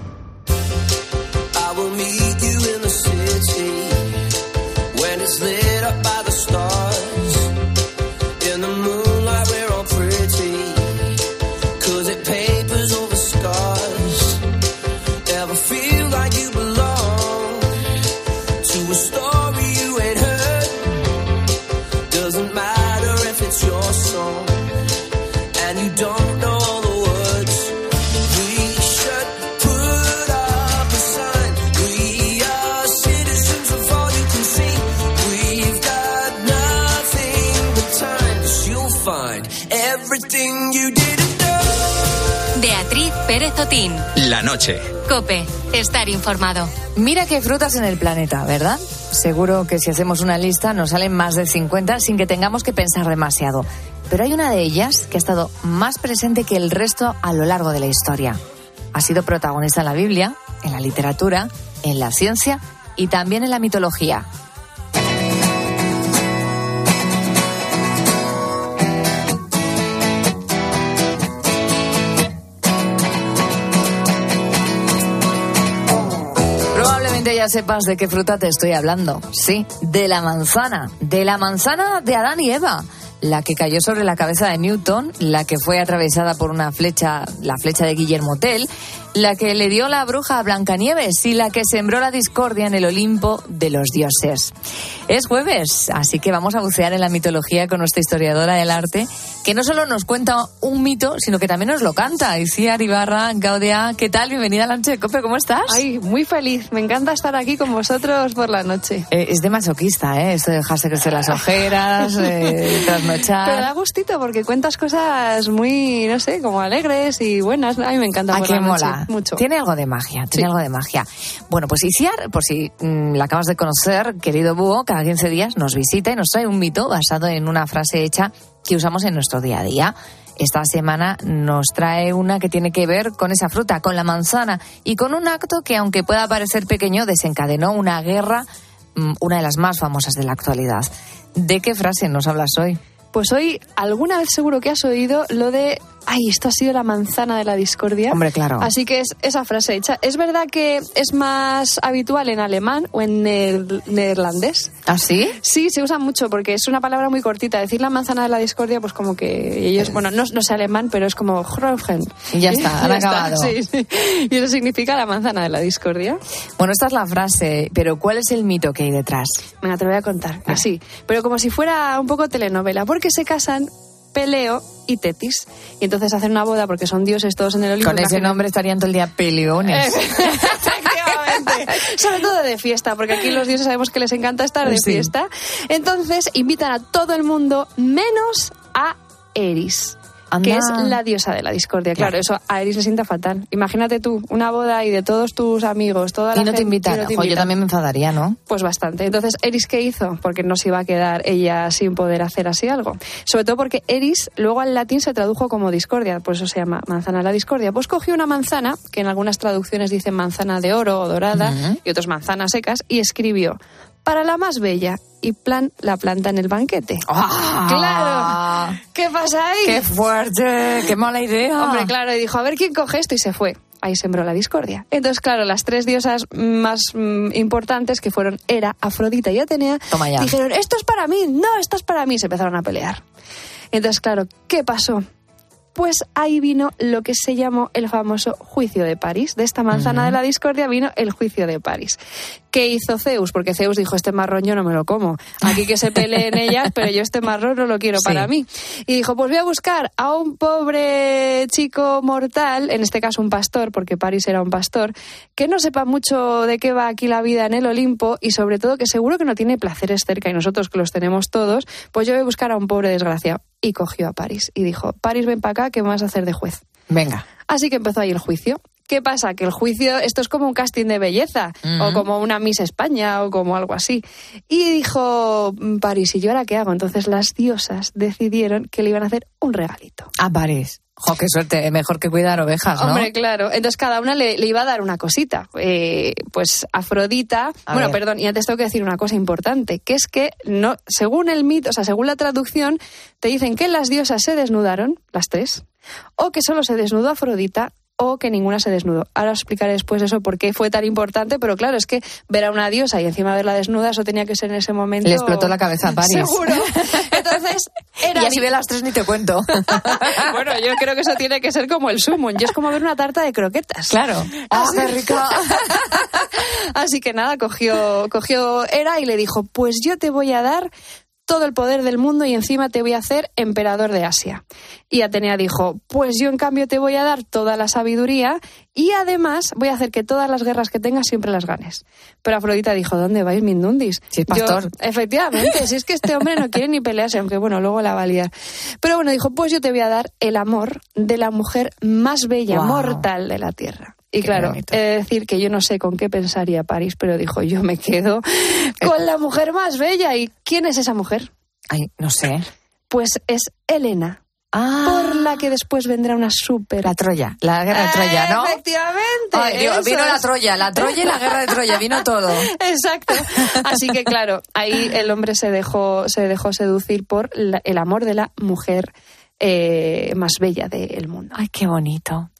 Pérez Otín. La noche. Cope. Estar informado. Mira qué frutas en el planeta, ¿verdad? Seguro que si hacemos una lista nos salen más de 50 sin que tengamos que pensar demasiado. Pero hay una de ellas que ha estado más presente que el resto a lo largo de la historia. Ha sido protagonista en la Biblia, en la literatura, en la ciencia y también en la mitología. Ya sepas de qué fruta te estoy hablando. Sí, de la manzana. De la manzana de Adán y Eva. La que cayó sobre la cabeza de Newton, la que fue atravesada por una flecha, la flecha de Guillermo Tell, la que le dio la bruja a Blancanieves y la que sembró la discordia en el Olimpo de los dioses. Es jueves, así que vamos a bucear en la mitología con nuestra historiadora del arte, que no solo nos cuenta un mito, sino que también nos lo canta. Iciar Ibarra, Gaudia, ¿qué tal? Bienvenida a Lanche de Cope, ¿cómo estás? Ay, muy feliz. Me encanta estar aquí con vosotros por la noche. Eh, es de masoquista, ¿eh? Esto de dejarse crecer las ojeras, eh, trasnochar. Pero da gustito porque cuentas cosas muy, no sé, como alegres y buenas. A mí me encanta ¿A por qué la noche. mola? Mucho. Tiene algo de magia, tiene Sí. algo de magia. Bueno, pues Isiar, por si mm, la acabas de conocer, querido búho, cada 15 días nos visita y nos trae un mito basado en una frase hecha que usamos en nuestro día a día. Esta semana nos trae una que tiene que ver con esa fruta, con la manzana, y con un acto que, aunque pueda parecer pequeño, desencadenó una guerra, mm, una de las más famosas de la actualidad. ¿De qué frase nos hablas hoy? Pues hoy, alguna vez seguro que has oído lo de, ay, esto ha sido la manzana de la discordia. Hombre, claro. Así que es esa frase hecha. Es verdad que es más habitual en alemán o en neer- neerlandés. ¿Ah, sí? Sí, se usa mucho porque es una palabra muy cortita. Decir la manzana de la discordia, pues como que ellos, bueno, no, no sé alemán, pero es como. Y ya está, han acabado. Sí, sí. Y eso significa la manzana de la discordia. Bueno, esta es la frase, pero ¿cuál es el mito que hay detrás? Venga, te lo voy a contar. Así. Pero como si fuera un poco telenovela. Porque se casan Peleo y Tetis. Y entonces hacen una boda porque son dioses todos en el Olimpo. Con ese nombre estarían todo el día peleones. Efectivamente. Sobre todo de fiesta, porque aquí los dioses sabemos que les encanta estar de Sí. fiesta. Entonces invitan a todo el mundo menos a Eris. Que es la diosa de la discordia. Claro, Claro. eso a Eris le sienta fatal. Imagínate tú, una boda y de todos tus amigos, toda la y no te gente- invitan. y no te yo también me enfadaría, ¿no? Pues bastante. Entonces, ¿Eris qué hizo? Porque no se iba a quedar ella sin poder hacer así algo. Sobre todo porque Eris luego al latín se tradujo como discordia, por eso se llama manzana de la discordia. Pues cogió una manzana, que en algunas traducciones dicen manzana de oro o dorada, y otras manzanas secas, y escribió, para la más bella, y plan la planta en el banquete. ¡Ah! ¡Claro! ¿Qué pasa ahí? ¡Qué fuerte! ¡Qué mala idea! Hombre, claro, y dijo, a ver quién coge esto y se fue. Ahí sembró la discordia. Entonces, claro, las tres diosas más mm, importantes, que fueron Hera, Afrodita y Atenea, Toma ya. dijeron, esto es para mí, no, esto es para mí. Se empezaron a pelear. Entonces, claro, ¿qué pasó? Pues ahí vino lo que se llamó el famoso juicio de París. De esta manzana de la discordia vino el juicio de París. ¿Qué hizo Zeus? Porque Zeus dijo, este marrón yo no me lo como. Aquí que se peleen ellas, pero yo este marrón no lo quiero Sí. para mí. Y dijo, pues voy a buscar a un pobre chico mortal, en este caso un pastor, porque París era un pastor, que no sepa mucho de qué va aquí la vida en el Olimpo y sobre todo que seguro que no tiene placeres cerca y nosotros que los tenemos todos, pues yo voy a buscar a un pobre desgraciado. Y cogió a París y dijo, París ven para acá, ¿qué me vas a hacer de juez? Venga. Así que empezó ahí el juicio. ¿Qué pasa? Que el juicio, esto es como un casting de belleza, o como una Miss España, o como algo así. Y dijo mm, París, ¿y yo ahora qué hago? Entonces las diosas decidieron que le iban a hacer un regalito. A París. Jo, qué suerte. Mejor que cuidar ovejas, ¿no? Hombre, claro. Entonces cada una le, le iba a dar una cosita. Eh, pues Afrodita. A bueno, ver. perdón, y antes tengo que decir una cosa importante, que es que no, según el mito, o sea, según la traducción, te dicen que las diosas se desnudaron, las tres, o que solo se desnudó Afrodita o que ninguna se desnudó. Ahora os explicaré después eso por qué fue tan importante, pero claro, es que ver a una diosa y encima verla desnuda, eso tenía que ser en ese momento. Le explotó la cabeza a París. Seguro. Entonces, era Y así ve las tres ni te cuento. bueno, yo creo que eso tiene que ser como el sumo. Y es como ver una tarta de croquetas. Claro. ¡Ah, qué rico! Así que nada, cogió, cogió Era y le dijo, pues yo te voy a dar todo el poder del mundo y encima te voy a hacer emperador de Asia. Y Atenea dijo, pues yo en cambio te voy a dar toda la sabiduría y además voy a hacer que todas las guerras que tengas siempre las ganes. Pero Afrodita dijo, ¿dónde vais, Mindundis? Sí, pastor. Yo, efectivamente, si es que este hombre no quiere ni pelearse, aunque bueno, luego la va a liar. Pero bueno, dijo, pues yo te voy a dar el amor de la mujer más bella, mortal de la Tierra. Y claro, he de decir que yo no sé con qué pensaría París, pero dijo, yo me quedo con la mujer más bella. ¿Y quién es esa mujer? Ay, no sé. Pues es Elena, Ah, por la que después vendrá una súper... la Troya, la guerra de Troya, ¿no? Efectivamente. Ay, vino la es. Troya, la Troya y la guerra de Troya, vino todo. Exacto. Así que claro, ahí el hombre se dejó, se dejó seducir por la- el amor de la mujer eh, más bella del mundo. Ay, qué bonito.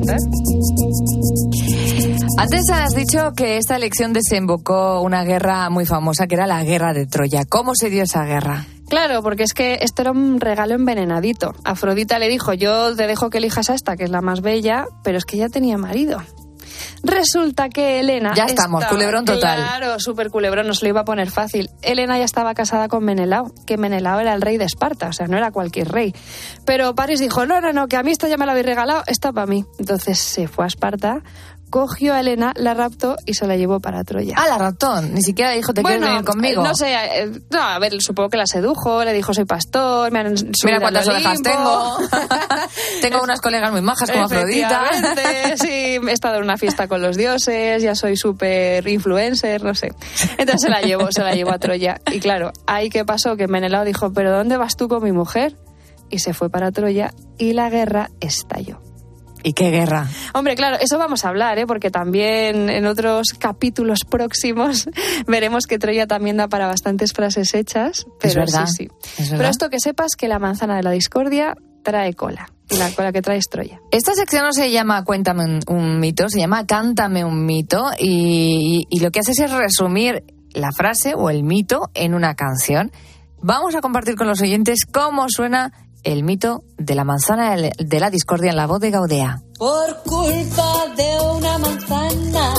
Contar? Antes has dicho que esta elección desembocó una guerra muy famosa, que era la guerra de Troya. ¿Cómo se dio esa guerra? Claro, porque es que esto era un regalo envenenadito. Afrodita le dijo, yo te dejo que elijas a esta, que es la más bella, pero es que ya tenía marido. Resulta que Elena... Ya estamos, culebrón total. Claro, súper culebrón, nos lo iba a poner fácil. Elena ya estaba casada con Menelao, que Menelao era el rey de Esparta, o sea, no era cualquier rey. Pero París dijo, no, no, no, que a mí esta ya me la habéis regalado, esta para mí. Entonces se fue a Esparta, cogió a Elena, la raptó y se la llevó para Troya. Ah, la ratón. Ni siquiera dijo, ¿te quieres venir conmigo? No sé, eh, no, a ver, supongo que la sedujo, le dijo, soy pastor, me han Mira cuántas Olimpo". tengo. tengo unas colegas muy majas como Afrodita. Sí, he estado en una fiesta con los dioses, ya soy súper influencer, no sé. Entonces se la llevó, se la llevó a Troya. Y claro, ahí qué pasó, que Menelao dijo, ¿pero dónde vas tú con mi mujer? Y se fue para Troya y la guerra estalló. ¿Y qué guerra? Hombre, claro, eso vamos a hablar, ¿eh? porque también en otros capítulos próximos veremos que Troya también da para bastantes frases hechas. Pero verdad, sí, sí. es Pero esto que sepas que la manzana de la discordia trae cola. Y la cola que trae es Troya. Esta sección no se llama Cuéntame un, un mito, se llama Cántame un mito y, y lo que haces es resumir la frase o el mito en una canción. Vamos a compartir con los oyentes cómo suena el mito de la manzana de la discordia en la voz de Gaudea. Por culpa de una manzana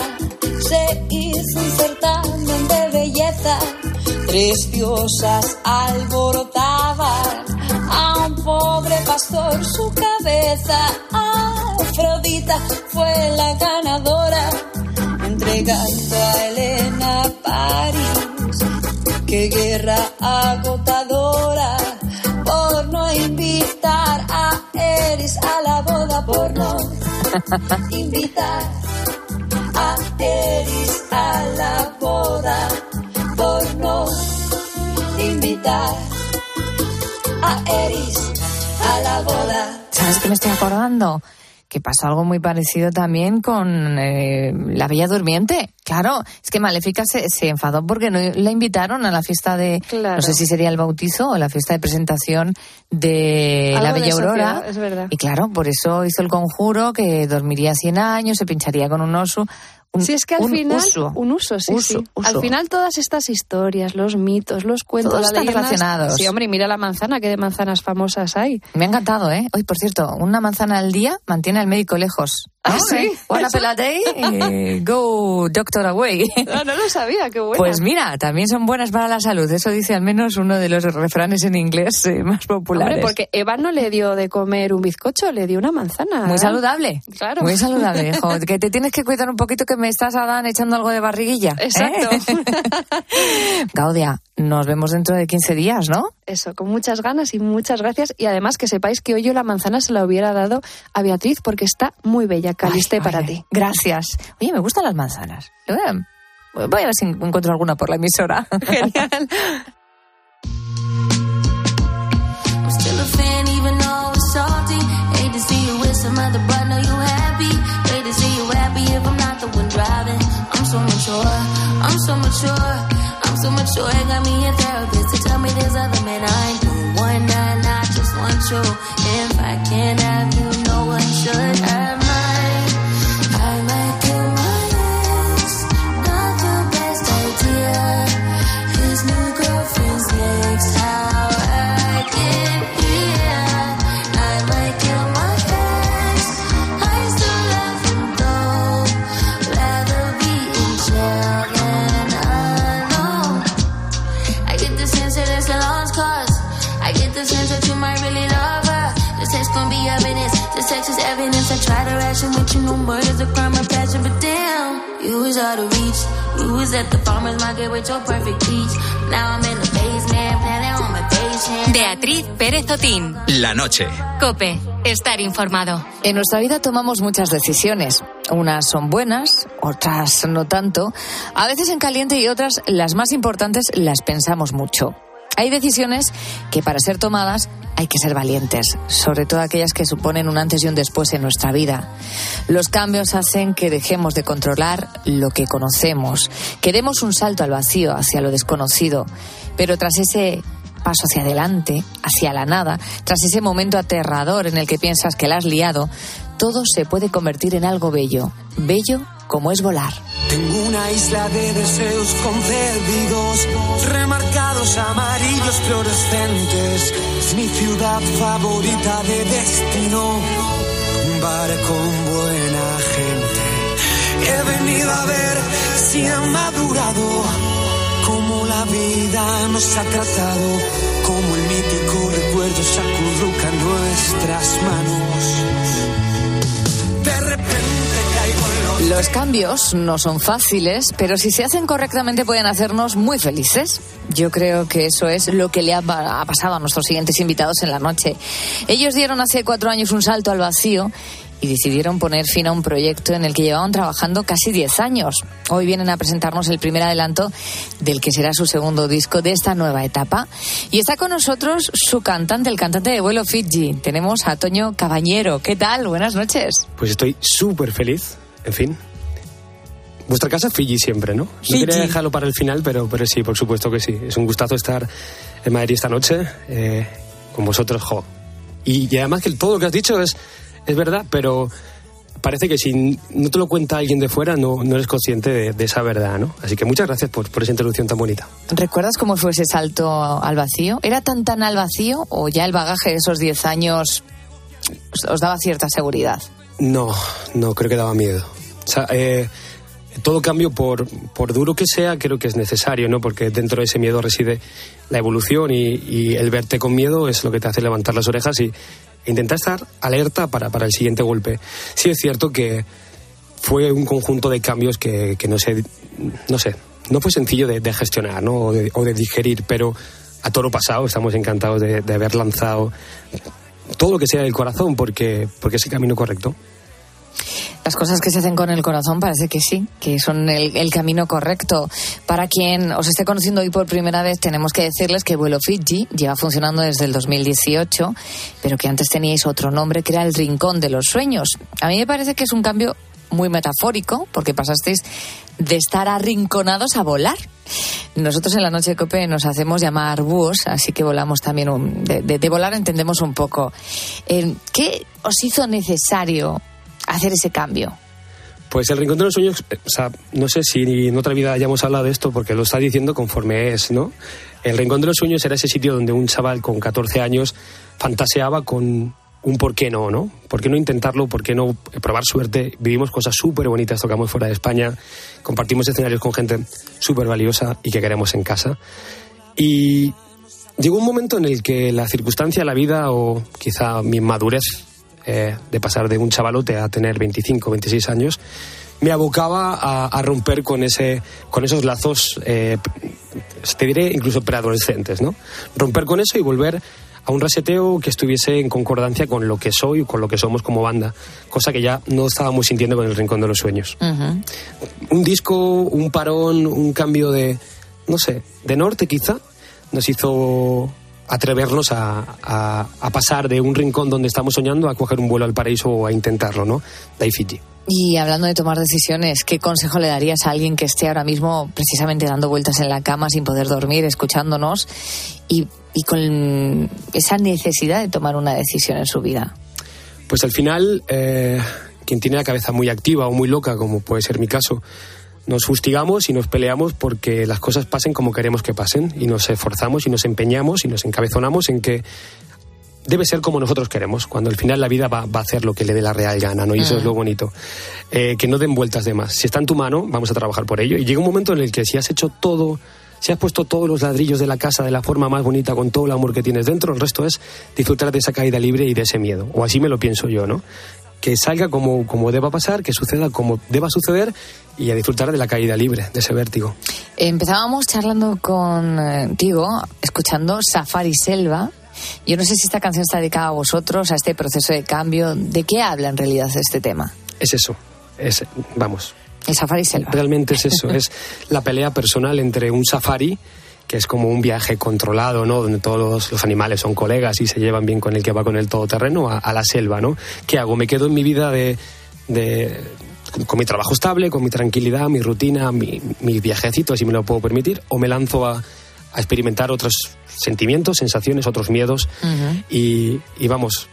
se hizo un certamen de belleza. Tres diosas alborotaban a un pobre pastor su cabeza. Afrodita fue la ganadora, entregando a Elena París. Qué guerra agotadora invitar a Eris a la boda, por no invitar a Eris a la boda, por no invitar a Eris a la boda. ¿Sabes qué me estoy acordando? Que pasó algo muy parecido también con eh, la Bella Durmiente. Claro, es que Maléfica se, se enfadó porque no la invitaron a la fiesta de, Claro. no sé si sería el bautizo o la fiesta de presentación de Algo la Bella Aurora. es verdad. Y claro, por eso hizo el conjuro que dormiría 100 años, se pincharía con un oso. Un, Si es que al un final, uso. un uso, sí, Uso, sí. uso. Al final todas estas historias, los mitos, los cuentos, Todos están leyendas- relacionados. Sí, hombre, y mira la manzana, que de manzanas famosas hay. Me ha encantado, ¿eh? Hoy, por cierto, una manzana al día mantiene al médico lejos. ¿Ah, sí? One apple a day, eh, go doctor away. No, no lo sabía, qué bueno. Pues mira, también son buenas para la salud. Eso dice al menos uno de los refranes en inglés eh, más populares. Hombre, porque Eva no le dio de comer un bizcocho, le dio una manzana. Muy ¿eh? saludable. Claro. Muy saludable. hijo. que te tienes que cuidar un poquito que me estás, Adán, echando algo de barriguilla. ¿eh? Exacto. Gaudia, nos vemos dentro de 15 días, ¿no? Eso, con muchas ganas y muchas gracias. Y además que sepáis que hoy yo la manzana se la hubiera dado a Beatriz porque está muy bella. Caliste Ay, para ay, ti. Gracias. Oye, me gustan las manzanas. A, voy a ver si encuentro alguna por la emisora. Genial. So much mature, got me a therapist to tell me there's other men I know. One night, I just want you. If I can't have you, no one should. I was out of reach. You was at the farmer's market with your perfect peach. Now I'm in the basement, planning on my patient. Beatriz Pérez Otín. La noche. Cope. Estar informado. En nuestra vida tomamos muchas decisiones. Unas son buenas, otras no tanto. A veces en caliente y otras, las más importantes, las pensamos mucho. Hay decisiones que para ser tomadas hay que ser valientes, sobre todo aquellas que suponen un antes y un después en nuestra vida. Los cambios hacen que dejemos de controlar lo que conocemos, que demos un salto al vacío hacia lo desconocido, pero tras ese paso hacia adelante, hacia la nada, tras ese momento aterrador en el que piensas que la has liado, todo se puede convertir en algo bello, bello como es volar. Tengo una isla de deseos concebidos, remarcados amarillos fluorescentes. Es mi ciudad favorita de destino, un bar con buena gente. He venido a ver si han madurado, cómo la vida nos ha tratado, como el mítico recuerdo se acurruca en nuestras manos. Los cambios no son fáciles, pero si se hacen correctamente pueden hacernos muy felices. Yo creo que eso es lo que le ha, ha pasado a nuestros siguientes invitados en la noche. Ellos dieron hace cuatro años un salto al vacío y decidieron poner fin a un proyecto en el que llevaban trabajando casi 10 años. Hoy vienen a presentarnos el primer adelanto del que será su segundo disco de esta nueva etapa. Y está con nosotros su cantante, el cantante de vuelo Fiji. Tenemos a Toño Cabañero. ¿Qué tal? Buenas noches. Pues estoy súper feliz, en fin. Vuestra casa Fiji siempre, ¿no? Fiji. No quería dejarlo para el final, pero, pero sí, por supuesto que sí. Es un gustazo estar en Madrid esta noche eh, con vosotros, jo. Y, y además que todo lo que has dicho es, es verdad, pero parece que si no te lo cuenta alguien de fuera, no, no eres consciente de, de esa verdad, ¿no? Así que muchas gracias por, por esa introducción tan bonita. ¿Recuerdas cómo fue ese salto al vacío? ¿Era tan tan al vacío o ya el bagaje de esos 10 años os, os daba cierta seguridad? No, no, creo que daba miedo. Eh, todo cambio, por, por duro que sea, creo que es necesario, ¿no? Porque dentro de ese miedo reside la evolución y, y el verte con miedo es lo que te hace levantar las orejas y e intentar estar alerta para, para el siguiente golpe. Sí es cierto que fue un conjunto de cambios que, que no sé, no sé, no fue sencillo de, de gestionar, ¿no? O de, o de digerir, pero a toro pasado estamos encantados de, de haber lanzado todo lo que sea del corazón porque, porque es el camino correcto. Las cosas que se hacen con el corazón parece que sí, que son el, camino correcto. Para quien os esté conociendo hoy por primera vez, tenemos que decirles que Vuelo Fiji lleva funcionando desde el 2018, pero que antes teníais otro nombre que era el Rincón de los Sueños. A mí me parece que es un cambio muy metafórico, porque pasasteis de estar arrinconados a volar. Nosotros en la noche de COPE nos hacemos llamar búhos, así que volamos también. De, volar entendemos un poco. Eh, ¿Qué os hizo necesario hacer ese cambio? Pues el Rincón de los Sueños, o sea, no sé si en otra vida hayamos hablado de esto porque lo está diciendo conforme es, ¿no? El Rincón de los Sueños era ese sitio donde un chaval con 14 años fantaseaba con un por qué no, ¿no? ¿Por qué no intentarlo? ¿Por qué no probar suerte? Vivimos cosas súper bonitas, tocamos fuera de España, compartimos escenarios con gente súper valiosa y que queremos en casa. Y llegó un momento en el que la circunstancia, la vida o quizá mi madurez eh, de pasar de un chavalote a tener 25, 26 años, me abocaba a, a romper con, ese, con esos lazos, eh, te diré incluso preadolescentes, ¿no? Romper con eso y volver a un reseteo que estuviese en concordancia con lo que soy con lo que somos como banda, cosa que ya no estábamos sintiendo con el Rincón de los Sueños. Uh -huh. Un disco, un parón, un cambio de, no sé, de norte quizá, nos hizo atrevernos a, a, a, pasar de un rincón donde estamos soñando a coger un vuelo al paraíso o a intentarlo, ¿no? De ahí Fiji. Y hablando de tomar decisiones, ¿qué consejo le darías a alguien que esté ahora mismo precisamente dando vueltas en la cama sin poder dormir, escuchándonos y, y con esa necesidad de tomar una decisión en su vida? Pues al final, eh, quien tiene la cabeza muy activa o muy loca, como puede ser mi caso, nos fustigamos y nos peleamos porque las cosas pasen como queremos que pasen y nos esforzamos y nos empeñamos y nos encabezonamos en que debe ser como nosotros queremos, cuando al final la vida va, va a hacer lo que le dé la real gana, ¿no? Y eso es lo bonito. Eh, que no den vueltas de más. Si está en tu mano, vamos a trabajar por ello. Y llega un momento en el que si has hecho todo, si has puesto todos los ladrillos de la casa de la forma más bonita, con todo el amor que tienes dentro, el resto es disfrutar de esa caída libre y de ese miedo. O así me lo pienso yo, ¿no? Que salga como, como deba pasar, que suceda como deba suceder y a disfrutar de la caída libre, de ese vértigo. Empezábamos charlando contigo, escuchando Safari Selva. Yo no sé si esta canción está dedicada a vosotros, a este proceso de cambio. ¿De qué habla en realidad este tema? Es eso, es, vamos, El Safari Selva. Realmente es eso, es la pelea personal entre un safari, que es como un viaje controlado, ¿no? Donde todos los animales son colegas y se llevan bien con el que va con el todoterreno, a, a la selva, ¿no? ¿Qué hago? ¿Me quedo en mi vida de, de- con mi trabajo estable, con mi tranquilidad, mi rutina, mi, mi viajecito, si me lo puedo permitir? ¿O me lanzo a, a experimentar otros sentimientos, sensaciones, otros miedos? Y, y vamos,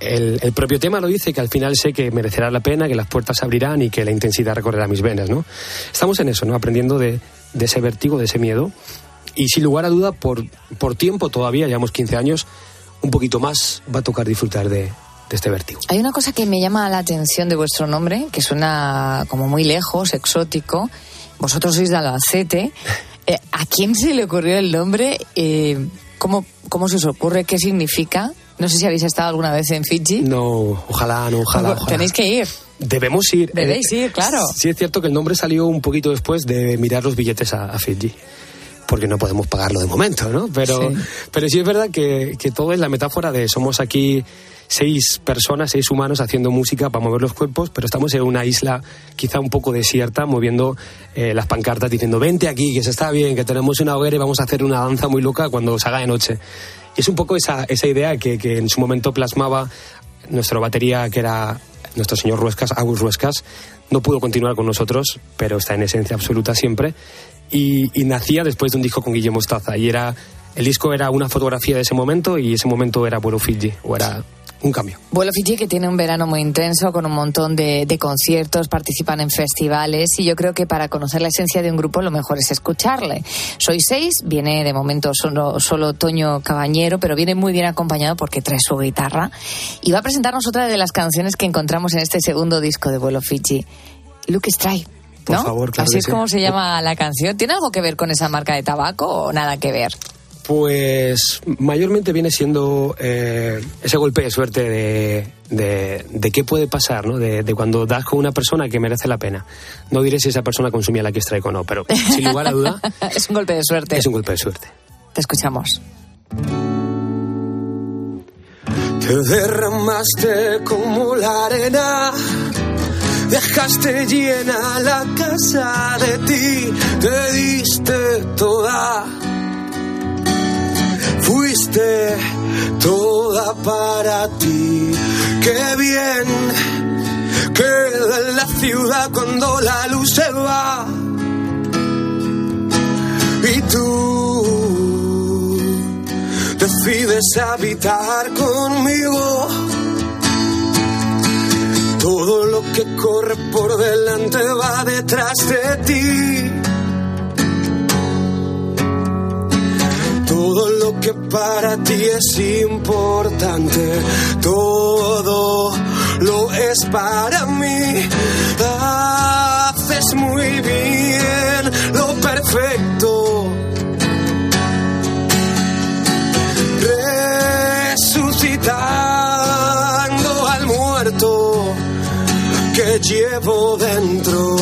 el, el propio tema lo dice que al final sé que merecerá la pena, que las puertas se abrirán y que la intensidad recorrerá mis venas, ¿no? Estamos en eso, ¿no? Aprendiendo de, de ese vértigo, de ese miedo. Y sin lugar a duda, por, por tiempo todavía, llevamos 15 años, un poquito más va a tocar disfrutar de, de este vértigo. Hay una cosa que me llama la atención de vuestro nombre, que suena como muy lejos, exótico. Vosotros sois de Albacete. Eh, ¿A quién se le ocurrió el nombre? Eh, ¿cómo, ¿Cómo se os ocurre? ¿Qué significa? No sé si habéis estado alguna vez en Fiji. No, ojalá, no, ojalá. ojalá. Tenéis que ir. Debemos ir. Debéis Eh, ir, claro. Sí es cierto que el nombre salió un poquito después de mirar los billetes a, a Fiji. Porque no podemos pagarlo de momento, ¿no? Pero Sí. pero sí es verdad que, que todo es la metáfora de somos aquí seis personas, seis humanos haciendo música para mover los cuerpos, pero estamos en una isla quizá un poco desierta, moviendo eh, las pancartas diciendo vente aquí, que se está bien, que tenemos una hoguera y vamos a hacer una danza muy loca cuando se haga de noche. Y es un poco esa, esa idea que, que en su momento plasmaba nuestra batería, que era nuestro señor Ruescas, Agus Ruescas, no pudo continuar con nosotros, pero está en esencia absoluta siempre. Y, nacía después de un disco con Guillermo Mostaza. Y era, el disco era una fotografía de ese momento y ese momento era Vuelo Fiji, o era un cambio. Vuelo Fiji que tiene un verano muy intenso con un montón de, de conciertos, participan en festivales y yo creo que para conocer la esencia de un grupo lo mejor es escucharle. Soy seis, viene de momento solo, solo Toño Cabañero, pero viene muy bien acompañado porque trae su guitarra y va a presentarnos otra de las canciones que encontramos en este segundo disco de Vuelo Fiji, Luke Strike. Por ¿no? favor, claro Así que es sí. como se llama la canción. ¿Tiene algo que ver con esa marca de tabaco o nada que ver? Pues mayormente viene siendo eh, ese golpe de suerte de, de, de qué puede pasar, ¿no? De, de cuando das con una persona que merece la pena. No diré si esa persona consumía la que strike o no, pero sin lugar a duda es un golpe de suerte. es un golpe de suerte. Te escuchamos. Te derramaste como la arena, dejaste llena la casa de ti, te diste toda, fuiste toda para ti. Qué bien queda en la ciudad cuando la luz se va. Y tú decides habitar conmigo. Todo lo que corre por delante va detrás de ti. Todo lo que para ti es importante, todo lo es para mí. Dentro.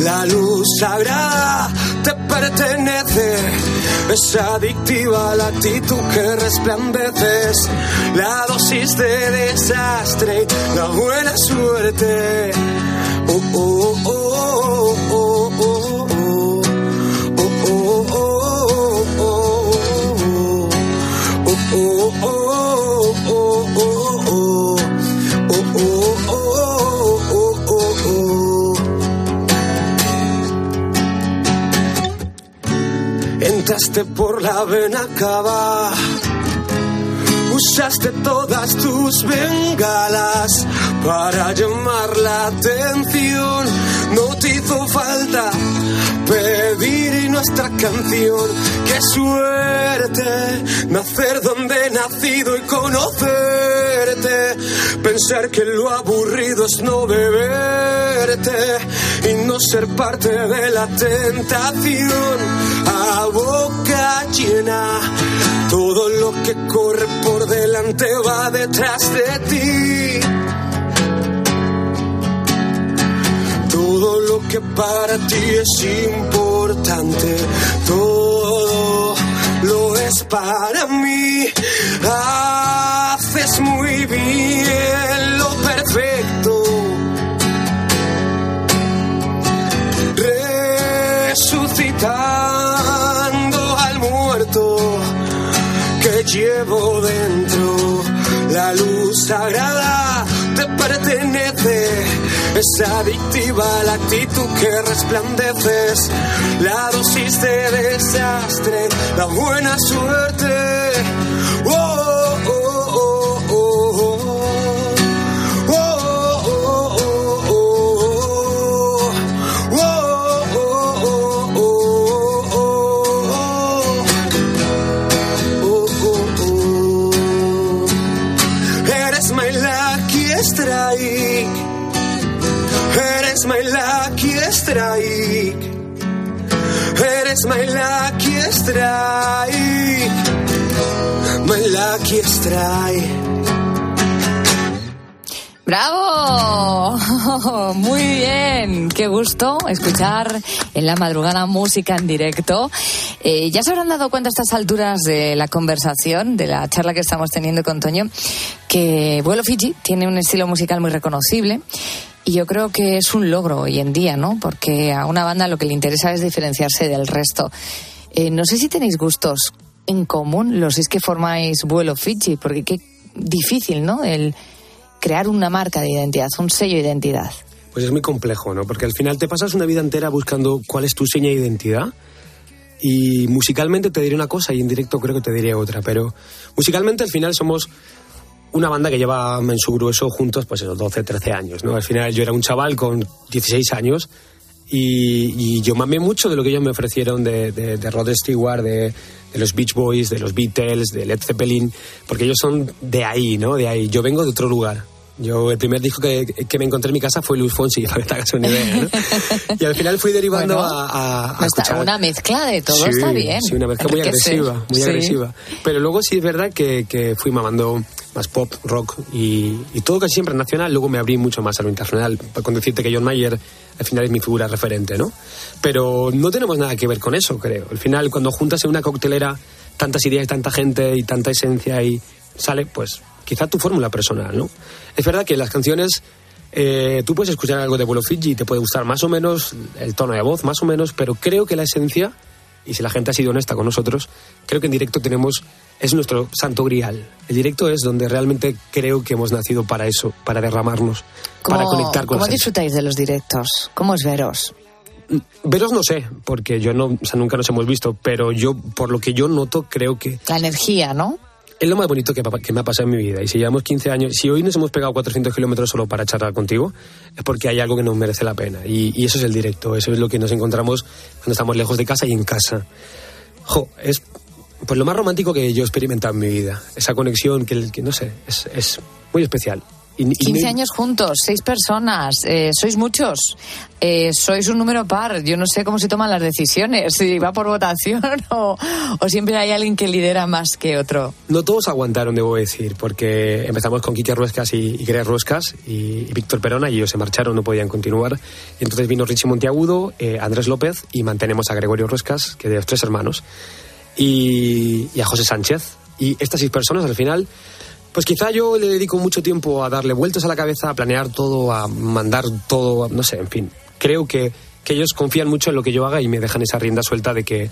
La luz sagrada te pertenece, es adictiva la actitud que resplandeces, la dosis de desastre, la buena suerte. Oh, oh, oh, oh, oh, Entraste por la vena cava, usaste todas tus bengalas para llamar la atención. No te hizo falta pedir nuestra canción. Qué suerte nacer donde he nacido y conocerte. Pensar que lo aburrido es no beberte no ser parte de la tentación a boca llena. Todo lo que corre por delante va detrás de ti. Todo lo que para ti es importante, todo lo es para mí. Haces muy bien lo perfecto. Resucitando al muerto que llevo dentro. La luz sagrada te pertenece. Es adictiva la actitud que resplandeces. La dosis de desastre, la buena suerte. Oh, Eres my lucky strike. My. ¡Bravo! Muy bien, qué gusto escuchar en la madrugada música en directo. Eh, ya se habrán dado cuenta a estas alturas de la conversación, de la charla que estamos teniendo con Toño, que Vuelo Fiji tiene un estilo musical muy reconocible. Yo creo que es un logro hoy en día, ¿no? Porque a una banda lo que le interesa es diferenciarse del resto. Eh, no sé si tenéis gustos en común, los es que formáis Vuelo Fiji, porque qué difícil, ¿no? El crear una marca de identidad, un sello de identidad. Pues es muy complejo, ¿no? Porque al final te pasas una vida entera buscando cuál es tu seña de identidad. Y musicalmente te diré una cosa y en directo creo que te diré otra. Pero musicalmente al final somos una banda que lleva en su grueso juntos pues esos 12, 13 años, ¿no? Al final yo era un chaval con 16 años y, yo mamé mucho de lo que ellos me ofrecieron de, de, de Rod Stewart, de, de los Beach Boys, de los Beatles, de Led Zeppelin, porque ellos son de ahí, ¿no? De ahí. Yo vengo de otro lugar. Yo el primer disco que, que me encontré en mi casa fue Luis Fonsi, para que te hagas una idea, ¿no? Y al final fui derivando Bueno, a, a- escuchar... una mezcla de todo Sí, está bien. Sí, una mezcla muy agresiva, muy Sí. agresiva. Pero luego sí es verdad que, que fui mamando más pop, rock y, y todo casi siempre nacional. Luego me abrí mucho más a lo internacional. Con decirte que John Mayer al final es mi figura referente, ¿no? Pero no tenemos nada que ver con eso, creo. Al final, cuando juntas en una coctelera tantas ideas y tanta gente y tanta esencia y sale, pues quizá tu fórmula personal, ¿no? Es verdad que las canciones eh, tú puedes escuchar algo de Vuelo Fiji y te puede gustar más o menos, el tono de voz más o menos, pero creo que la esencia, y si la gente ha sido honesta con nosotros, creo que en directo tenemos, es nuestro santo grial. El directo es donde realmente creo que hemos nacido para eso, para derramarnos, para ¿Cómo- conectar con ¿Cómo disfrutáis de los directos? ¿Cómo es veros? Veros no sé, porque yo no, o sea, nunca nos hemos visto, pero yo, por lo que yo noto, creo que La energía, ¿no? Es lo más bonito que, me ha pasado en mi vida. Y si llevamos 15 años, si hoy nos hemos pegado 400 kilómetros solo para charlar contigo, es porque hay algo que nos merece la pena. Y, eso es el directo, eso es lo que nos encontramos cuando estamos lejos de casa y en casa. Jo, es pues lo más romántico que yo he experimentado en mi vida. Esa conexión que, que no sé, es muy especial. Y, y 15 me- años juntos, seis personas, eh, sois muchos, eh, sois un número par. Yo no sé cómo se toman las decisiones, si va por votación o, o siempre hay alguien que lidera más que otro. No todos aguantaron, debo decir, porque empezamos con Quique Ruescas y, y Greg Ruescas y, y Víctor Perona y ellos se marcharon, no podían continuar. Y entonces vino Richie Monteagudo, eh, Andrés López y mantenemos a Gregorio Ruescas, que de los tres hermanos, y, y a José Sánchez. Y estas seis personas al final, pues quizá yo le dedico mucho tiempo a darle vueltas a la cabeza, a planear todo, a mandar todo, no sé, en fin. Creo que, que ellos confían mucho en lo que yo haga y me dejan esa rienda suelta de que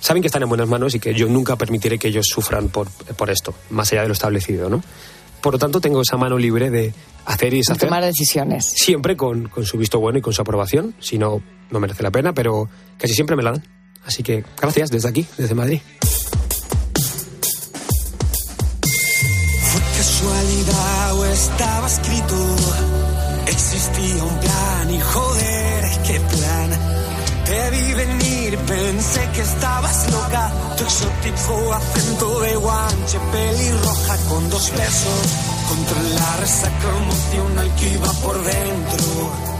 saben que están en buenas manos y que yo nunca permitiré que ellos sufran por, por esto, más allá de lo establecido, ¿no? Por lo tanto, tengo esa mano libre de hacer y deshacer. Tomar decisiones. Siempre con, con su visto bueno y con su aprobación. Si no, no merece la pena, pero casi siempre me la dan. Así que gracias desde aquí, desde Madrid. Estaba escrito. Existía un plan y joder, qué plan. Te vi venir, pensé que estabas loca. Tu exótico acento de guanche, pelirroja con dos besos. Controlar esa emocional que iba por dentro.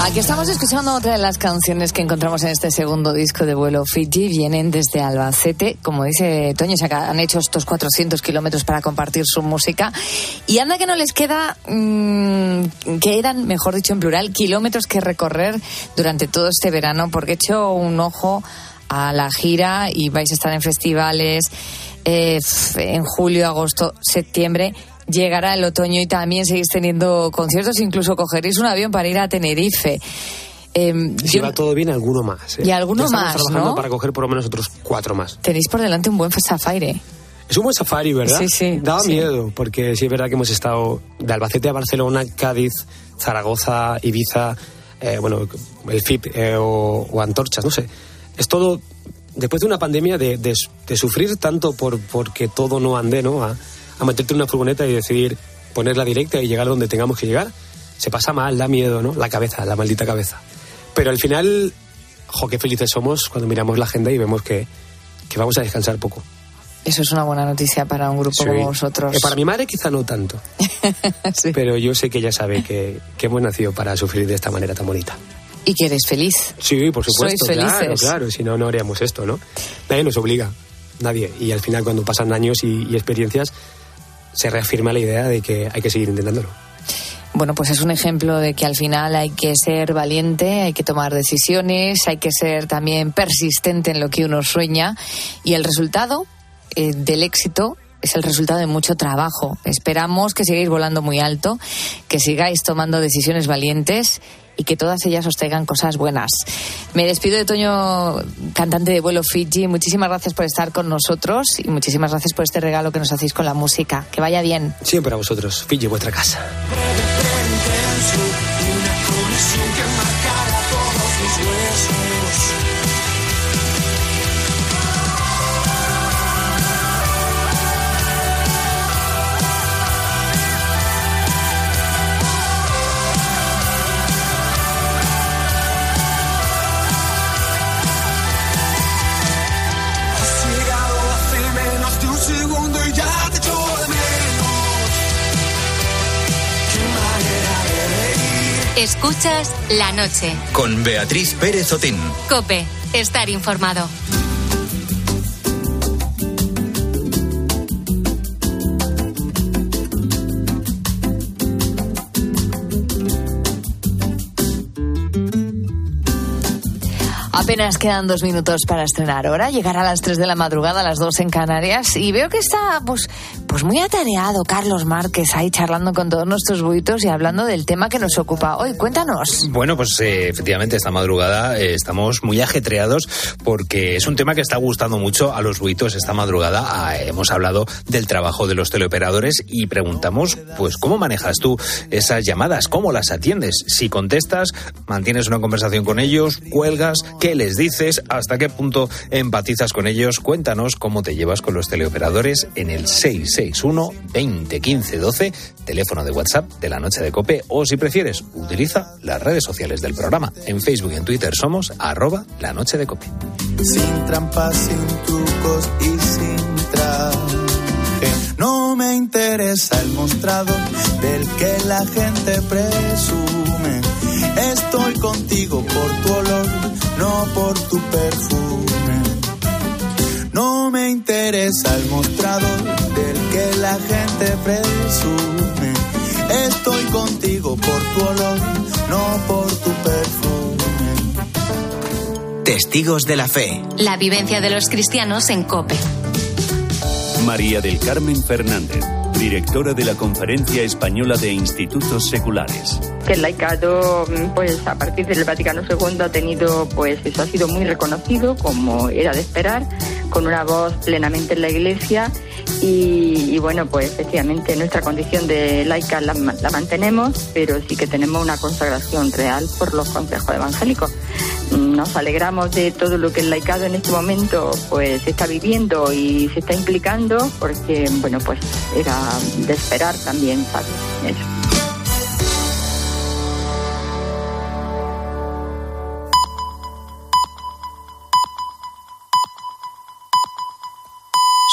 Aquí estamos escuchando otra de las canciones que encontramos en este segundo disco de vuelo Fiji. Vienen desde Albacete. Como dice Toño, han hecho estos 400 kilómetros para compartir su música. Y anda que no les queda, mmm, quedan, mejor dicho en plural, kilómetros que recorrer durante todo este verano, porque he hecho un ojo a la gira y vais a estar en festivales eh, en julio, agosto, septiembre llegará el otoño y también seguís teniendo conciertos, incluso cogeréis un avión para ir a Tenerife. Eh, si va todo bien, alguno más. ¿eh? Y alguno estamos más, trabajando ¿no? para coger por lo menos otros cuatro más. Tenéis por delante un buen safari. Es un buen safari, ¿verdad? Sí, sí, Daba sí. miedo, porque sí es verdad que hemos estado de Albacete a Barcelona, Cádiz, Zaragoza, Ibiza, eh, bueno, el FIP eh, o, o Antorchas, no sé. Es todo, después de una pandemia, de, de- de sufrir tanto por porque todo no ande, ¿no? A, a meterte en una furgoneta y decidir ponerla directa y llegar donde tengamos que llegar. Se pasa mal, da miedo, ¿no? La cabeza, la maldita cabeza. Pero al final, jo, qué felices somos cuando miramos la agenda y vemos que, que vamos a descansar poco. Eso es una buena noticia para un grupo Sí. como vosotros. Eh, para mi madre quizá no tanto. Pero yo sé que ella sabe que, que hemos nacido para sufrir de esta manera tan bonita. Y que eres feliz. Sí, por supuesto. Sois Claro, felices. claro. Si no, no haríamos esto, ¿no? Nadie nos obliga. Nadie. Y al final, cuando pasan años y, y experiencias, se reafirma la idea de que hay que seguir intentándolo. Bueno, pues es un ejemplo de que al final hay que ser valiente, hay que tomar decisiones, hay que ser también persistente en lo que uno sueña y el resultado eh, del éxito es el resultado de mucho trabajo. Esperamos que sigáis volando muy alto, que sigáis tomando decisiones valientes y que todas ellas os traigan cosas buenas. Me despido de Toño, cantante de vuelo Fiji. Muchísimas gracias por estar con nosotros y muchísimas gracias por este regalo que nos hacéis con la música. Que vaya bien. Siempre a vosotros. Fiji, vuestra casa. Escuchas la noche. Con Beatriz Pérez Otín. Cope, estar informado. Apenas quedan dos minutos para estrenar hora. Llegará a las tres de la madrugada, a las dos en Canarias. Y veo que está pues, pues muy atareado Carlos Márquez ahí charlando con todos nuestros buitos y hablando del tema que nos ocupa hoy. Cuéntanos. Bueno, pues eh, efectivamente esta madrugada eh, estamos muy ajetreados porque es un tema que está gustando mucho a los buitos esta madrugada. Ah, hemos hablado del trabajo de los teleoperadores y preguntamos, pues, ¿cómo manejas tú esas llamadas? ¿Cómo las atiendes? Si contestas, mantienes una conversación con ellos, cuelgas, ¿qué les dices? ¿Hasta qué punto empatizas con ellos? Cuéntanos cómo te llevas con los teleoperadores en el 661 20 15 12, teléfono de WhatsApp de la noche de Cope, o si prefieres, utiliza las redes sociales del programa. En Facebook y en Twitter somos arroba la noche de Cope. Sin trampas, sin trucos y sin traje. No me interesa el mostrado del que la gente presume. Estoy contigo por tu olor, no por tu perfume. No me interesa el mostrado del que la gente presume. Estoy contigo por tu olor, no por tu perfume. Testigos de la fe. La vivencia de los cristianos en Cope. María del Carmen Fernández, directora de la Conferencia Española de Institutos Seculares. Que el laicado, mm, pues a partir del Vaticano II ha tenido, pues eso ha sido muy reconocido, como era de esperar, con una voz plenamente en la Iglesia y, bueno, pues efectivamente nuestra condición de laica la mantenemos, pero sí que tenemos una consagración real por los consejos evangélicos. Mm, Nos alegramos de todo lo que el laicado en este momento pues está viviendo y se está implicando, porque bueno, pues era de esperar también, ¿sabes? Eso.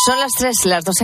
Son las tres, las dos en